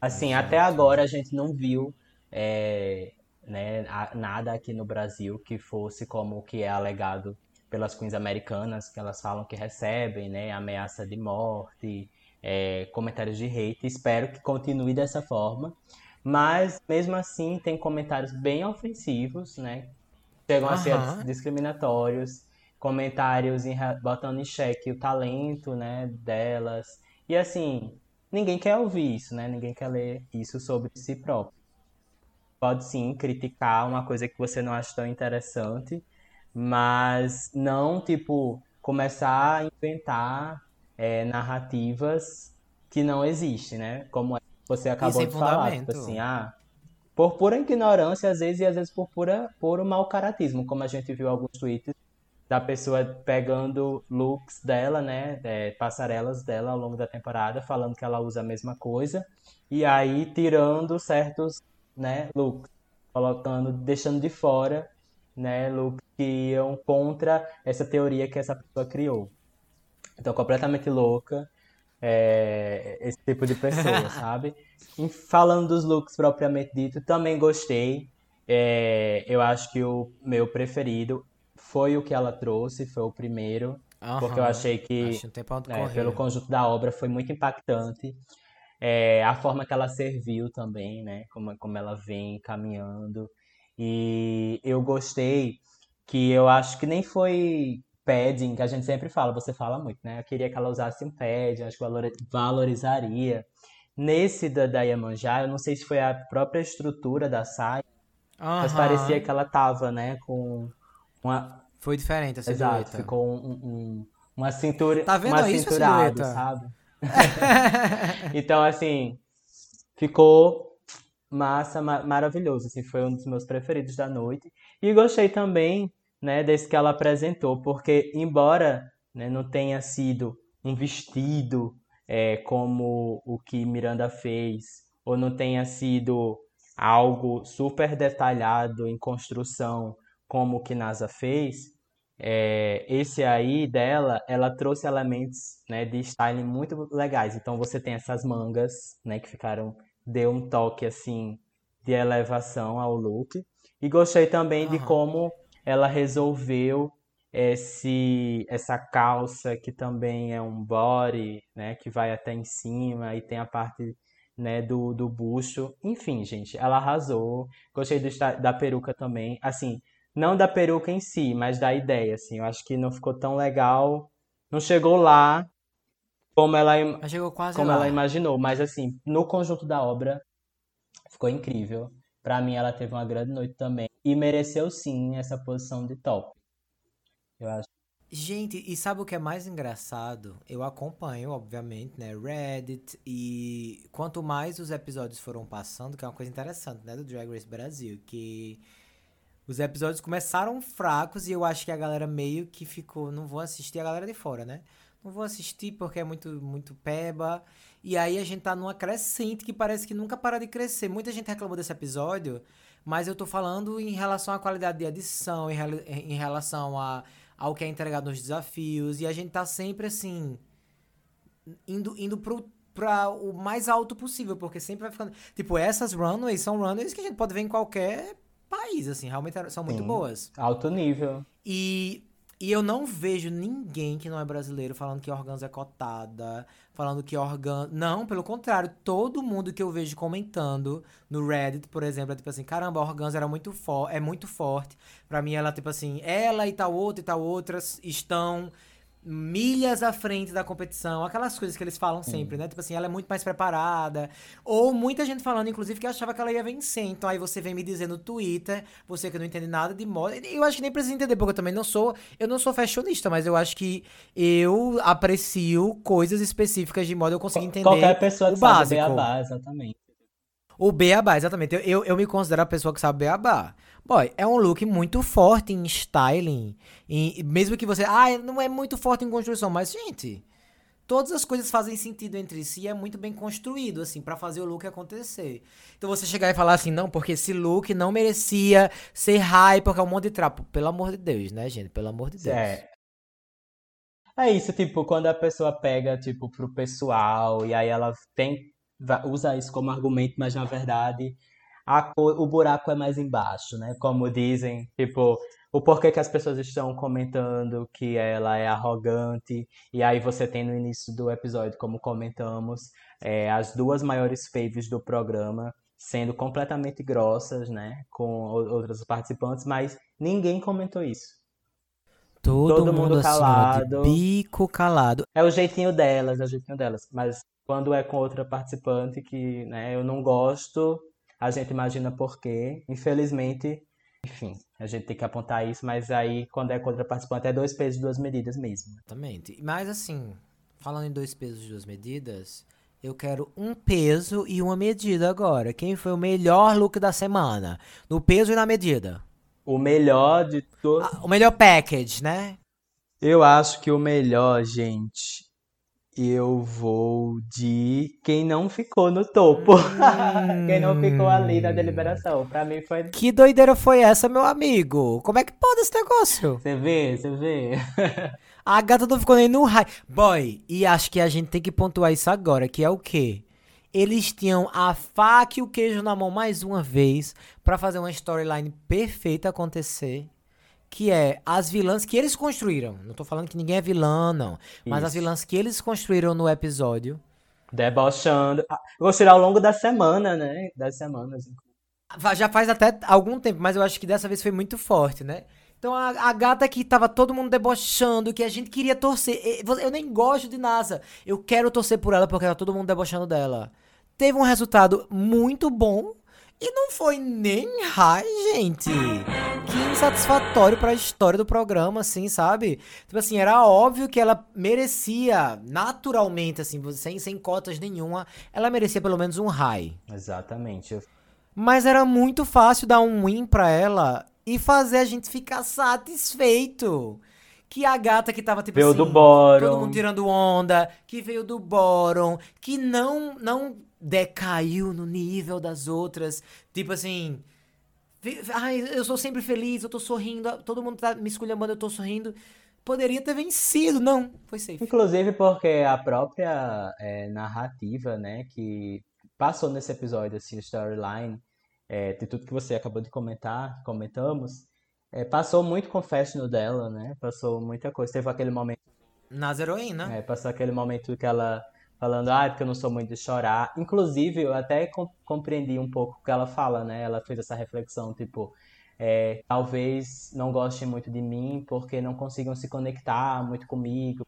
Assim, até agora a gente não viu é, né, nada aqui no Brasil que fosse como o que é alegado pelas queens americanas, que elas falam que recebem, né, ameaça de morte, é, comentários de hate. Espero que continue dessa forma. Mas, mesmo assim, tem comentários bem ofensivos, né? Chegam a ser discriminatórios, comentários em, botando em xeque o talento, né, delas. E assim, ninguém quer ouvir isso, né? Ninguém quer ler isso sobre si próprio pode sim criticar uma coisa que você não acha tão interessante, mas não, tipo, começar a inventar é, narrativas que não existem, né? Como você acabou de falar, tipo assim, ah, por pura ignorância, às vezes, e às vezes por pura, puro mau caratismo, como a gente viu alguns tweets da pessoa pegando looks dela, né, é, passarelas dela ao longo da temporada, falando que ela usa a mesma coisa, e aí tirando certos né, looks, colocando, deixando de fora, né, looks que iam contra essa teoria que essa pessoa criou. Então, completamente louca é, esse tipo de pessoa, sabe? E falando dos looks propriamente dito, também gostei. É, eu acho que o meu preferido foi o que ela trouxe, foi o primeiro. Uhum. Porque eu achei que, é, pelo conjunto da obra, foi muito impactante. É, a forma que ela serviu também, né? Como, como ela vem caminhando. E eu gostei que eu acho que nem foi padding, que a gente sempre fala, você fala muito, né? Eu queria que ela usasse um padding, acho que valorizaria. Nesse da, da Iemanjá, eu não sei se foi a própria estrutura da saia, uhum. mas parecia que ela tava, né, com uma... Foi diferente Exato, silhueta. ficou um, um, uma cintura, tá vendo uma isso, cinturado, sabe? então, assim, ficou massa, ma maravilhoso. Assim, foi um dos meus preferidos da noite. E gostei também né, desse que ela apresentou, porque, embora né, não tenha sido um vestido é, como o que Miranda fez, ou não tenha sido algo super detalhado em construção como o que NASA fez, é, esse aí dela, ela trouxe elementos né, de styling muito legais. Então você tem essas mangas, né, que ficaram, deu um toque assim de elevação ao look. E gostei também uhum. de como ela resolveu esse essa calça que também é um body, né, que vai até em cima e tem a parte né, do, do busto. Enfim, gente, ela arrasou. Gostei do, da peruca também. Assim, não da peruca em si, mas da ideia, assim. Eu acho que não ficou tão legal não chegou lá como ela, como lá. ela imaginou. Mas assim, no conjunto da obra, ficou incrível. Pra mim, ela teve uma grande noite também. E mereceu sim essa posição de top. Eu acho. Gente, e sabe o que é mais engraçado? Eu acompanho, obviamente, né, Reddit e quanto mais os episódios foram passando, que é uma coisa interessante, né, do Drag Race Brasil, que os episódios começaram fracos e eu acho que a galera meio que ficou, não vou assistir a galera de fora, né? Não vou assistir porque é muito muito peba. E aí a gente tá numa crescente que parece que nunca para de crescer. Muita gente reclamou desse episódio, mas eu tô falando em relação à qualidade de edição, em, em relação a, ao que é entregado nos desafios. E a gente tá sempre assim. Indo, indo pro, pra o mais alto possível, porque sempre vai ficando. Tipo, essas runways são runways que a gente pode ver em qualquer país, assim, realmente são muito Sim. boas. Alto nível. E, e eu não vejo ninguém que não é brasileiro falando que Organza é cotada, falando que Organ... Não, pelo contrário, todo mundo que eu vejo comentando no Reddit, por exemplo, é tipo assim, caramba, a Organza era muito é muito forte. Pra mim, ela, tipo assim, ela e tal outra e tal outras estão milhas à frente da competição, aquelas coisas que eles falam sempre, né? Tipo assim, ela é muito mais preparada. Ou muita gente falando, inclusive, que achava que ela ia vencer. Então aí você vem me dizer no Twitter, você que não entende nada de moda. Eu acho que nem precisa entender, porque eu também não sou. Eu não sou fashionista, mas eu acho que eu aprecio coisas específicas de moda, eu consigo entender. Qualquer pessoa que o sabe básico. beabá, exatamente. O beabá, exatamente. Eu, eu, eu me considero a pessoa que sabe beabá. Boy, é um look muito forte em styling. em- mesmo que você. Ah, não é muito forte em construção, mas, gente. Todas as coisas fazem sentido entre si, é muito bem construído, assim, pra fazer o look acontecer. Então você chegar e falar assim, não, porque esse look não merecia ser high, porque é um monte de trapo. Pelo amor de Deus, né, gente? Pelo amor de Deus. É. É isso, tipo, quando a pessoa pega, tipo, pro pessoal e aí ela tem, usa isso como argumento, mas na verdade a co- o buraco é mais embaixo, né? Como dizem, tipo, o porquê que as pessoas estão comentando que ela é arrogante, e aí você tem no início do episódio, como comentamos, é, as duas maiores faves do programa sendo completamente grossas, né? Com outras participantes, mas ninguém comentou isso. Todo, Todo mundo, mundo assim, calado. bico calado. É o jeitinho delas, é o jeitinho delas. Mas quando é com outra participante que, né, eu não gosto, a gente imagina por quê. Infelizmente, enfim, a gente tem que apontar isso, mas aí quando é com outra participante é dois pesos, duas medidas mesmo. Exatamente. Mas assim, falando em dois pesos e duas medidas, eu quero um peso e uma medida agora. Quem foi o melhor look da semana? No peso e na medida. O melhor de todos. Ah, o melhor package, né? Eu acho que o melhor, gente, eu vou de quem não ficou no topo. Quem não ficou ali na deliberação. Pra mim foi. Que doideira foi essa, meu amigo? Como é que pode esse negócio? Você vê, você vê. A gata não ficou nem no high. Boy, e acho que a gente tem que pontuar isso agora, que é o quê? Eles tinham a faca e o queijo na mão mais uma vez pra fazer uma storyline perfeita acontecer. Que é as vilãs que eles construíram. Não tô falando que ninguém é vilã, não. Mas as Isso. vilãs que eles construíram no episódio. Debochando. Ah, Vou tirar ao longo da semana, né? Das semanas. Já faz até algum tempo, mas eu acho que dessa vez foi muito forte, né? Então a, a gata que tava todo mundo debochando, que a gente queria torcer. Eu nem gosto de NASA. Eu quero torcer por ela porque tá todo mundo debochando dela. Teve um resultado muito bom e não foi nem high, gente. Que insatisfatório pra história do programa, assim, sabe? Tipo assim, era óbvio que ela merecia, naturalmente, assim, sem, sem cotas nenhuma, ela merecia pelo menos um high. Exatamente. Mas era muito fácil dar um win pra ela e fazer a gente ficar satisfeito. Que a gata que tava tipo Veio assim, do bottom. todo mundo tirando onda, que veio do bottom, que não não decaiu no nível das outras, tipo assim, ai, eu sou sempre feliz, eu tô sorrindo, todo mundo tá me esculhambando, eu tô sorrindo. Poderia ter vencido, não, foi safe. Inclusive porque a própria é, narrativa, né, que passou nesse episódio, assim, storyline, é, de tudo que você acabou de comentar, comentamos, é, passou muito confessional dela, né? Passou muita coisa. Teve aquele momento, Nas heroína. é, passou aquele momento que ela falando, ah, porque eu não sou muito de chorar. Inclusive, eu até com- compreendi um pouco o que ela fala, né? Ela fez essa reflexão, tipo, é, talvez não gostem muito de mim porque não consigam se conectar muito comigo.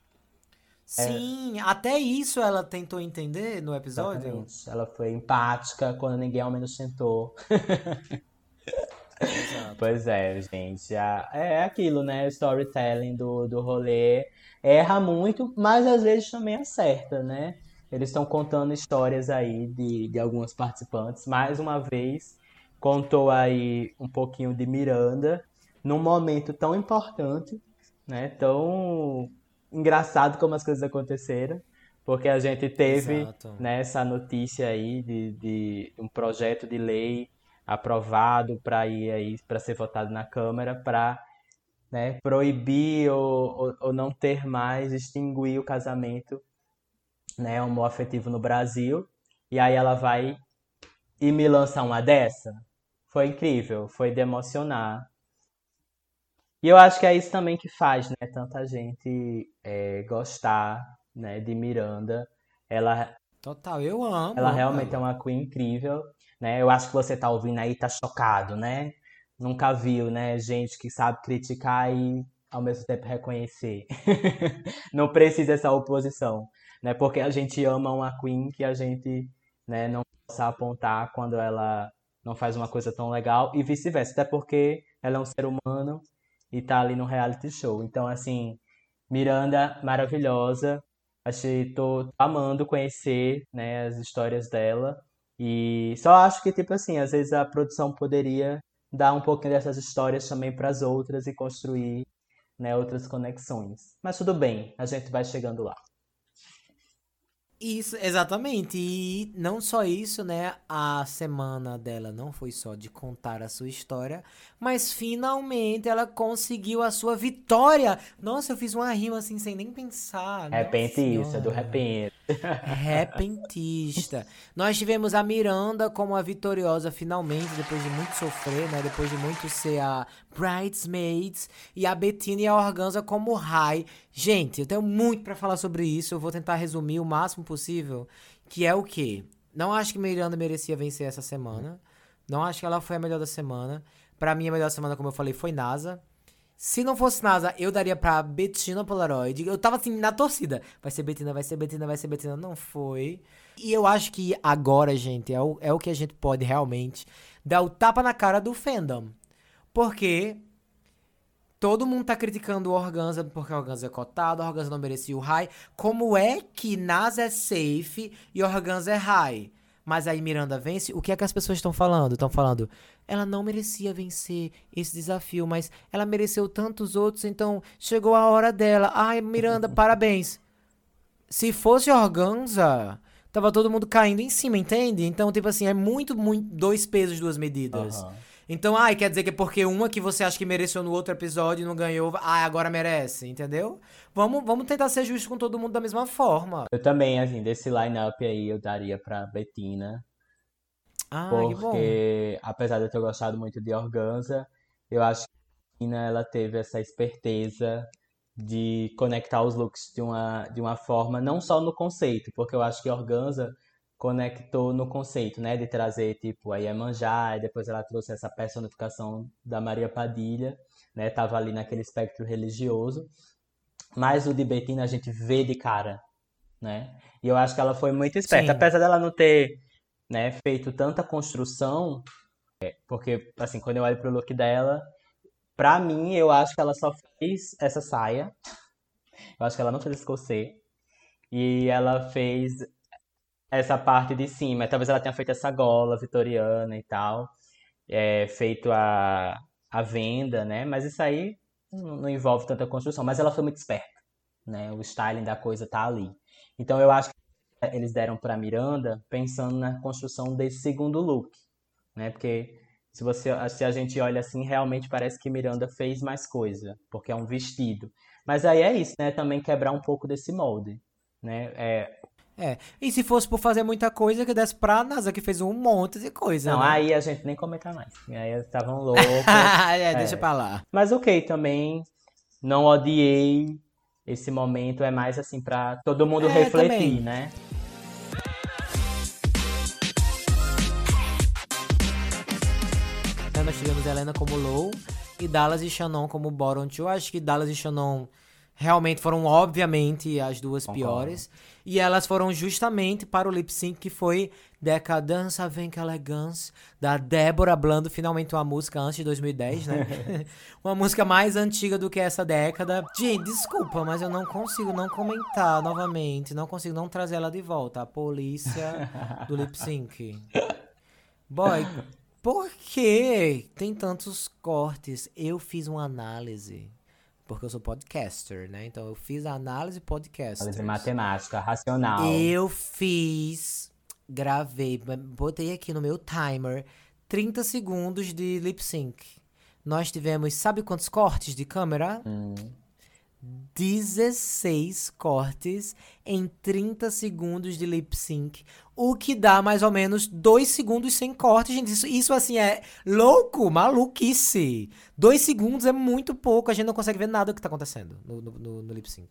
Sim, é... até isso ela tentou entender no episódio. Exatamente. Ela foi empática quando ninguém ao menos tentou. pois é, gente. É aquilo, né? O storytelling do, do rolê erra muito, mas às vezes também acerta, né? Eles estão contando histórias aí de, de algumas participantes. Mais uma vez, contou aí um pouquinho de Miranda num momento tão importante, né? Tão engraçado como as coisas aconteceram, porque a gente teve né, essa notícia aí de, de um projeto de lei aprovado para ir aí para ser votado na Câmara para né, proibir ou, ou, ou, não ter mais extinguir o casamento né, homoafetivo no Brasil e aí ela vai e me lança uma dessa foi incrível foi de emocionar e eu acho que é isso também que faz né tanta gente é, gostar né de Miranda ela total eu amo ela realmente ela. é uma queen incrível né? Eu acho que você tá ouvindo aí tá chocado, né? Nunca viu, né? Gente que sabe criticar e ao mesmo tempo reconhecer. não precisa essa oposição, né? Porque a gente ama uma queen que a gente, né, não possa apontar quando ela não faz uma coisa tão legal e vice-versa, até porque ela é um ser humano e tá ali no reality show. Então, assim, Miranda maravilhosa. Achei, tô amando conhecer, né, as histórias dela. E só acho que, tipo assim, às vezes a produção poderia dar um pouquinho dessas histórias também para as outras e construir né, outras conexões. Mas tudo bem, a gente vai chegando lá. Isso, exatamente. E não só isso, né? A semana dela não foi só de contar a sua história, mas finalmente ela conseguiu a sua vitória. Nossa, eu fiz uma rima assim sem nem pensar. Repentista, do repente. Repentista. Nós tivemos a Miranda como a vitoriosa finalmente, depois de muito sofrer, né? Depois de muito ser a Bridesmaids. E a Bettina e a Organza como High. Gente, eu tenho muito para falar sobre isso. Eu vou tentar resumir o máximo possível. Que é o quê? Não acho que Miranda merecia vencer essa semana. Não acho que ela foi a melhor da semana. Para mim, a melhor semana, como eu falei, foi NASA. Se não fosse NASA, eu daria pra Bettina Polaroid. Eu tava assim, na torcida. Vai ser Bettina, vai ser Bettina, vai ser Bettina. Não foi. E eu acho que agora, gente, é o, é o que a gente pode realmente dar o tapa na cara do fandom. Porque Todo mundo tá criticando o Organza porque o Organza é cotado, o Organza não merecia o high. Como é que Nas é safe e Organza é high? Mas aí Miranda vence, o que é que as pessoas estão falando? Estão falando, ela não merecia vencer esse desafio, mas ela mereceu tantos outros, então chegou a hora dela. Ai, Miranda, parabéns. Se fosse Organza, tava todo mundo caindo em cima, entende? Então, tipo assim, é muito, muito dois pesos, duas medidas. Uhum. Então, ai, quer dizer que é porque uma que você acha que mereceu no outro episódio e não ganhou, ah, agora merece, entendeu? Vamos, vamos tentar ser justo com todo mundo da mesma forma. Eu também, assim, desse line-up aí eu daria pra Bettina. Ah, porque, apesar de eu ter gostado muito de Organza, eu acho que a Bettina, ela teve essa esperteza de conectar os looks de uma, de uma forma, não só no conceito, porque eu acho que Organza conectou no conceito, né, de trazer tipo a Iemanjá, e depois ela trouxe essa personificação da Maria Padilha, né, tava ali naquele espectro religioso. Mas o de Bettina a gente vê de cara, né? E eu acho que ela foi muito esperta, Sim. apesar dela não ter, né, feito tanta construção, é, porque assim, quando eu olho pro look dela, pra mim eu acho que ela só fez essa saia. Eu acho que ela não fez esse corset. E ela fez essa parte de cima. Talvez ela tenha feito essa gola vitoriana e tal, é, feito a, a venda, né? Mas isso aí não envolve tanta construção. Mas ela foi muito esperta, né? O styling da coisa tá ali. Então eu acho que eles deram para Miranda pensando na construção desse segundo look, né? Porque se você se a gente olha assim, realmente parece que Miranda fez mais coisa, porque é um vestido. Mas aí é isso, né? Também quebrar um pouco desse molde, né? É, é. E se fosse por fazer muita coisa, que desse pra NASA, que fez um monte de coisa. Não, né? aí a gente nem comenta mais. Aí eles estavam loucos. é, é, deixa pra lá. Mas ok, também não odiei esse momento. É mais assim pra todo mundo é, refletir, também. né? Nós tivemos Helena como low e Dallas e Shannon como bottom two. Acho que Dallas e Shannon realmente foram, obviamente, as duas Concordo. piores. E elas foram justamente para o lip sync, que foi Decadência Vem Que Elegância, da Débora Blando, finalmente uma música antes de 2010, né? uma música mais antiga do que essa década. Gente, desculpa, mas eu não consigo não comentar novamente, não consigo não trazer ela de volta, a polícia do lip sync. Boy, por que tem tantos cortes? Eu fiz uma análise porque eu sou podcaster, né? Então eu fiz a análise podcaster. Análise matemática, racional. Eu fiz, gravei, botei aqui no meu timer 30 segundos de lip sync. Nós tivemos, sabe quantos cortes de câmera? Hum. 16 cortes em 30 segundos de lip sync. O que dá mais ou menos 2 segundos sem corte, gente. Isso, isso assim é louco, maluquice. 2 segundos é muito pouco, a gente não consegue ver nada do que tá acontecendo no, no, no lip sync.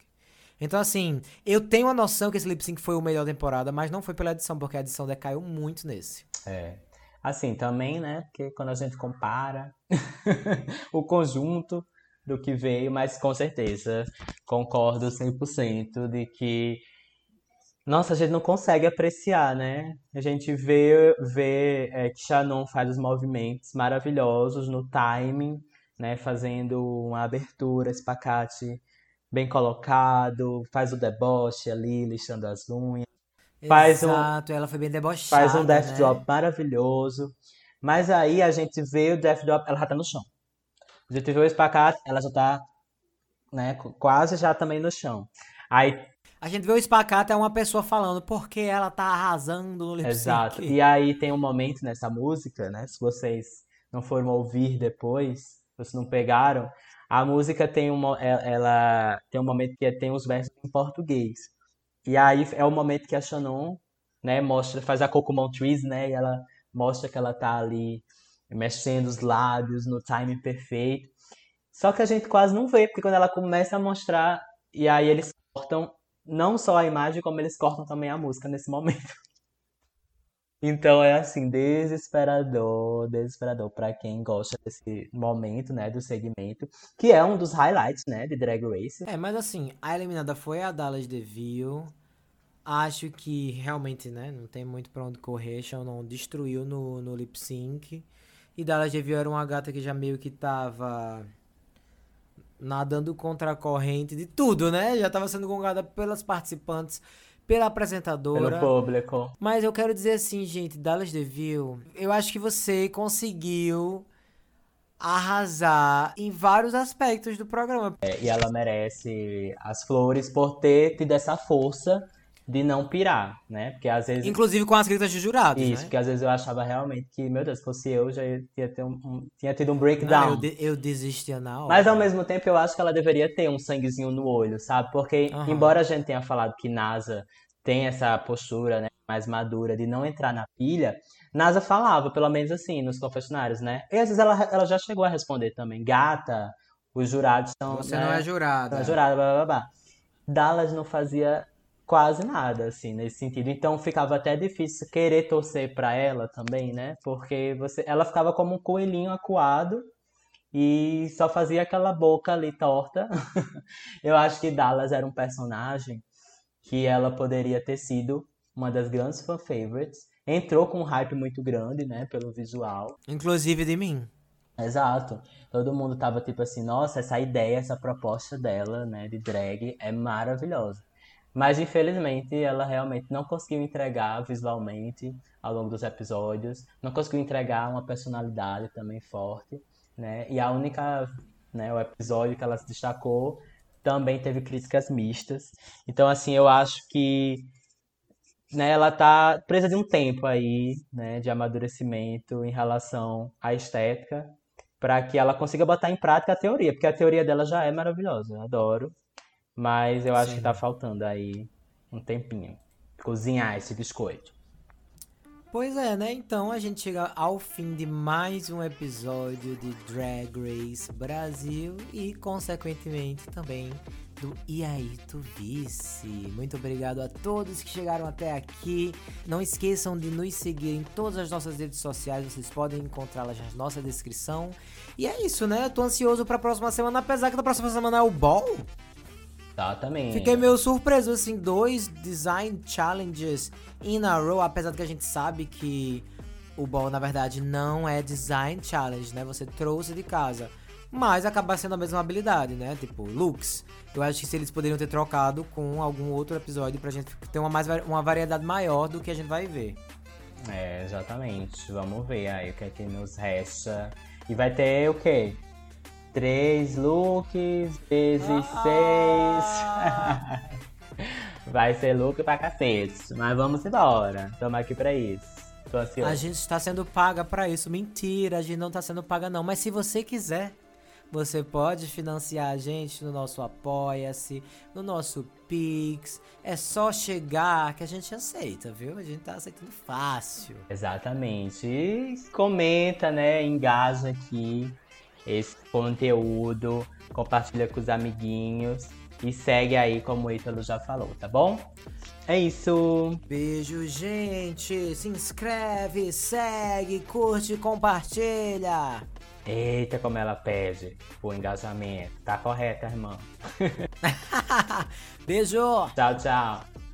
Então, assim, eu tenho a noção que esse lip sync foi o melhor da temporada, mas não foi pela edição, porque a edição decaiu muito nesse. É. Assim, também, né? Porque quando a gente compara o conjunto do que veio, mas com certeza concordo 100% de que nossa, a gente não consegue apreciar, né? A gente vê, vê é, que Shannon faz os movimentos maravilhosos no timing, né? Fazendo uma abertura, espacate bem colocado, faz o deboche ali, lixando as unhas. Faz Exato, um, ela foi bem debochada, Faz um death né? drop maravilhoso. Mas aí a gente vê o death drop, ela já tá no chão. A gente vê o espacate, ela já tá, né, quase já também no chão. Aí a gente vê o espacate é uma pessoa falando porque ela tá arrasando no lip. Exato. E aí tem um momento nessa música, né? Se vocês não foram ouvir depois, se vocês não pegaram, a música tem uma, ela tem um momento que tem os versos em português. E aí é o momento que a Shannon, né, mostra, faz a Cocumon Trees, né? E ela mostra que ela tá ali mexendo os lábios no time perfeito. Só que a gente quase não vê, porque quando ela começa a mostrar, e aí eles cortam não só a imagem, como eles cortam também a música nesse momento. Então é assim, desesperador, desesperador para quem gosta desse momento, né, do segmento, que é um dos highlights, né, de Drag Race. É, mas assim, a eliminada foi a Dallas DeVille. Acho que realmente, né, não tem muito pra onde correr, não destruiu no, no lip sync. E Dallas DeVille era uma gata que já meio que tava nadando contra a corrente de tudo, né? Já tava sendo gongada pelas participantes, pela apresentadora. Pelo público. Mas eu quero dizer assim, gente, Dallas DeVille, eu acho que você conseguiu arrasar em vários aspectos do programa. É, e ela merece as flores por ter tido essa força de não pirar, né? Porque às vezes. Inclusive com as críticas de jurados. Isso, né? porque às vezes eu achava realmente que, meu Deus, se fosse eu, já ia ter um, um tinha tido um breakdown. Não, eu, de, eu, desistia na hora. Mas ao mesmo tempo eu acho que ela deveria ter um sanguezinho no olho, sabe? Porque, uhum. embora a gente tenha falado que NASA tem essa postura né, mais madura de não entrar na pilha, NASA falava, pelo menos assim, nos confessionários, né? E às vezes ela, ela já chegou a responder também. Gata, os jurados são. Você né, não é jurada. Não é jurada, blá blá blá. Dallas não fazia quase nada, assim, nesse sentido. Então ficava até difícil querer torcer para ela também, né? Porque você, ela ficava como um coelhinho acuado e só fazia aquela boca ali torta. Eu acho que Dallas era um personagem que ela poderia ter sido uma das grandes fan favorites. Entrou com um hype muito grande, né, pelo visual. Inclusive de mim. Exato. Todo mundo tava tipo assim, nossa, essa ideia, essa proposta dela, né, de drag é maravilhosa. Mas infelizmente ela realmente não conseguiu entregar visualmente ao longo dos episódios, não conseguiu entregar uma personalidade também forte, né? E a única, né, o episódio que ela se destacou também teve críticas mistas. Então assim, eu acho que né, ela tá presa de um tempo aí, né, de amadurecimento em relação à estética, para que ela consiga botar em prática a teoria, porque a teoria dela já é maravilhosa, eu adoro. Mas eu acho Sim. que tá faltando aí um tempinho. Cozinhar esse biscoito. Pois é, né? Então a gente chega ao fim de mais um episódio de Drag Race Brasil e, consequentemente, também do E aí, tu vice? Muito obrigado a todos que chegaram até aqui. Não esqueçam de nos seguir em todas as nossas redes sociais, vocês podem encontrá-las na nossa descrição. E é isso, né? Eu tô ansioso pra próxima semana, apesar que da próxima semana é o ball. Exatamente. Fiquei meio surpreso, assim, dois design challenges in a row, apesar de que a gente sabe que o ball, na verdade, não é design challenge, né? Você trouxe de casa. Mas acaba sendo a mesma habilidade, né? Tipo, looks. Eu acho que se eles poderiam ter trocado com algum outro episódio pra gente ter uma, mais, uma variedade maior do que a gente vai ver. É, exatamente. Vamos ver aí o que é que nos resta. E vai ter o quê? Três looks vezes Ah! seis. vai ser look pra cacete. Mas vamos embora. Estamos aqui pra isso. Tô ansioso. A gente está sendo paga pra isso. Mentira, a gente não tá sendo paga não. Mas se você quiser, você pode financiar a gente no nosso Apoia-se, no nosso Pix. É só chegar que a gente aceita, viu? A gente tá aceitando fácil. Exatamente. E comenta, né? Engaja aqui esse conteúdo, compartilha com os amiguinhos e segue aí como o Ítalo já falou, tá bom? É isso. Beijo, gente. Se inscreve, segue, curte, compartilha. Eita, como ela pede o engajamento. Tá correta, irmão. Beijo. Tchau, tchau.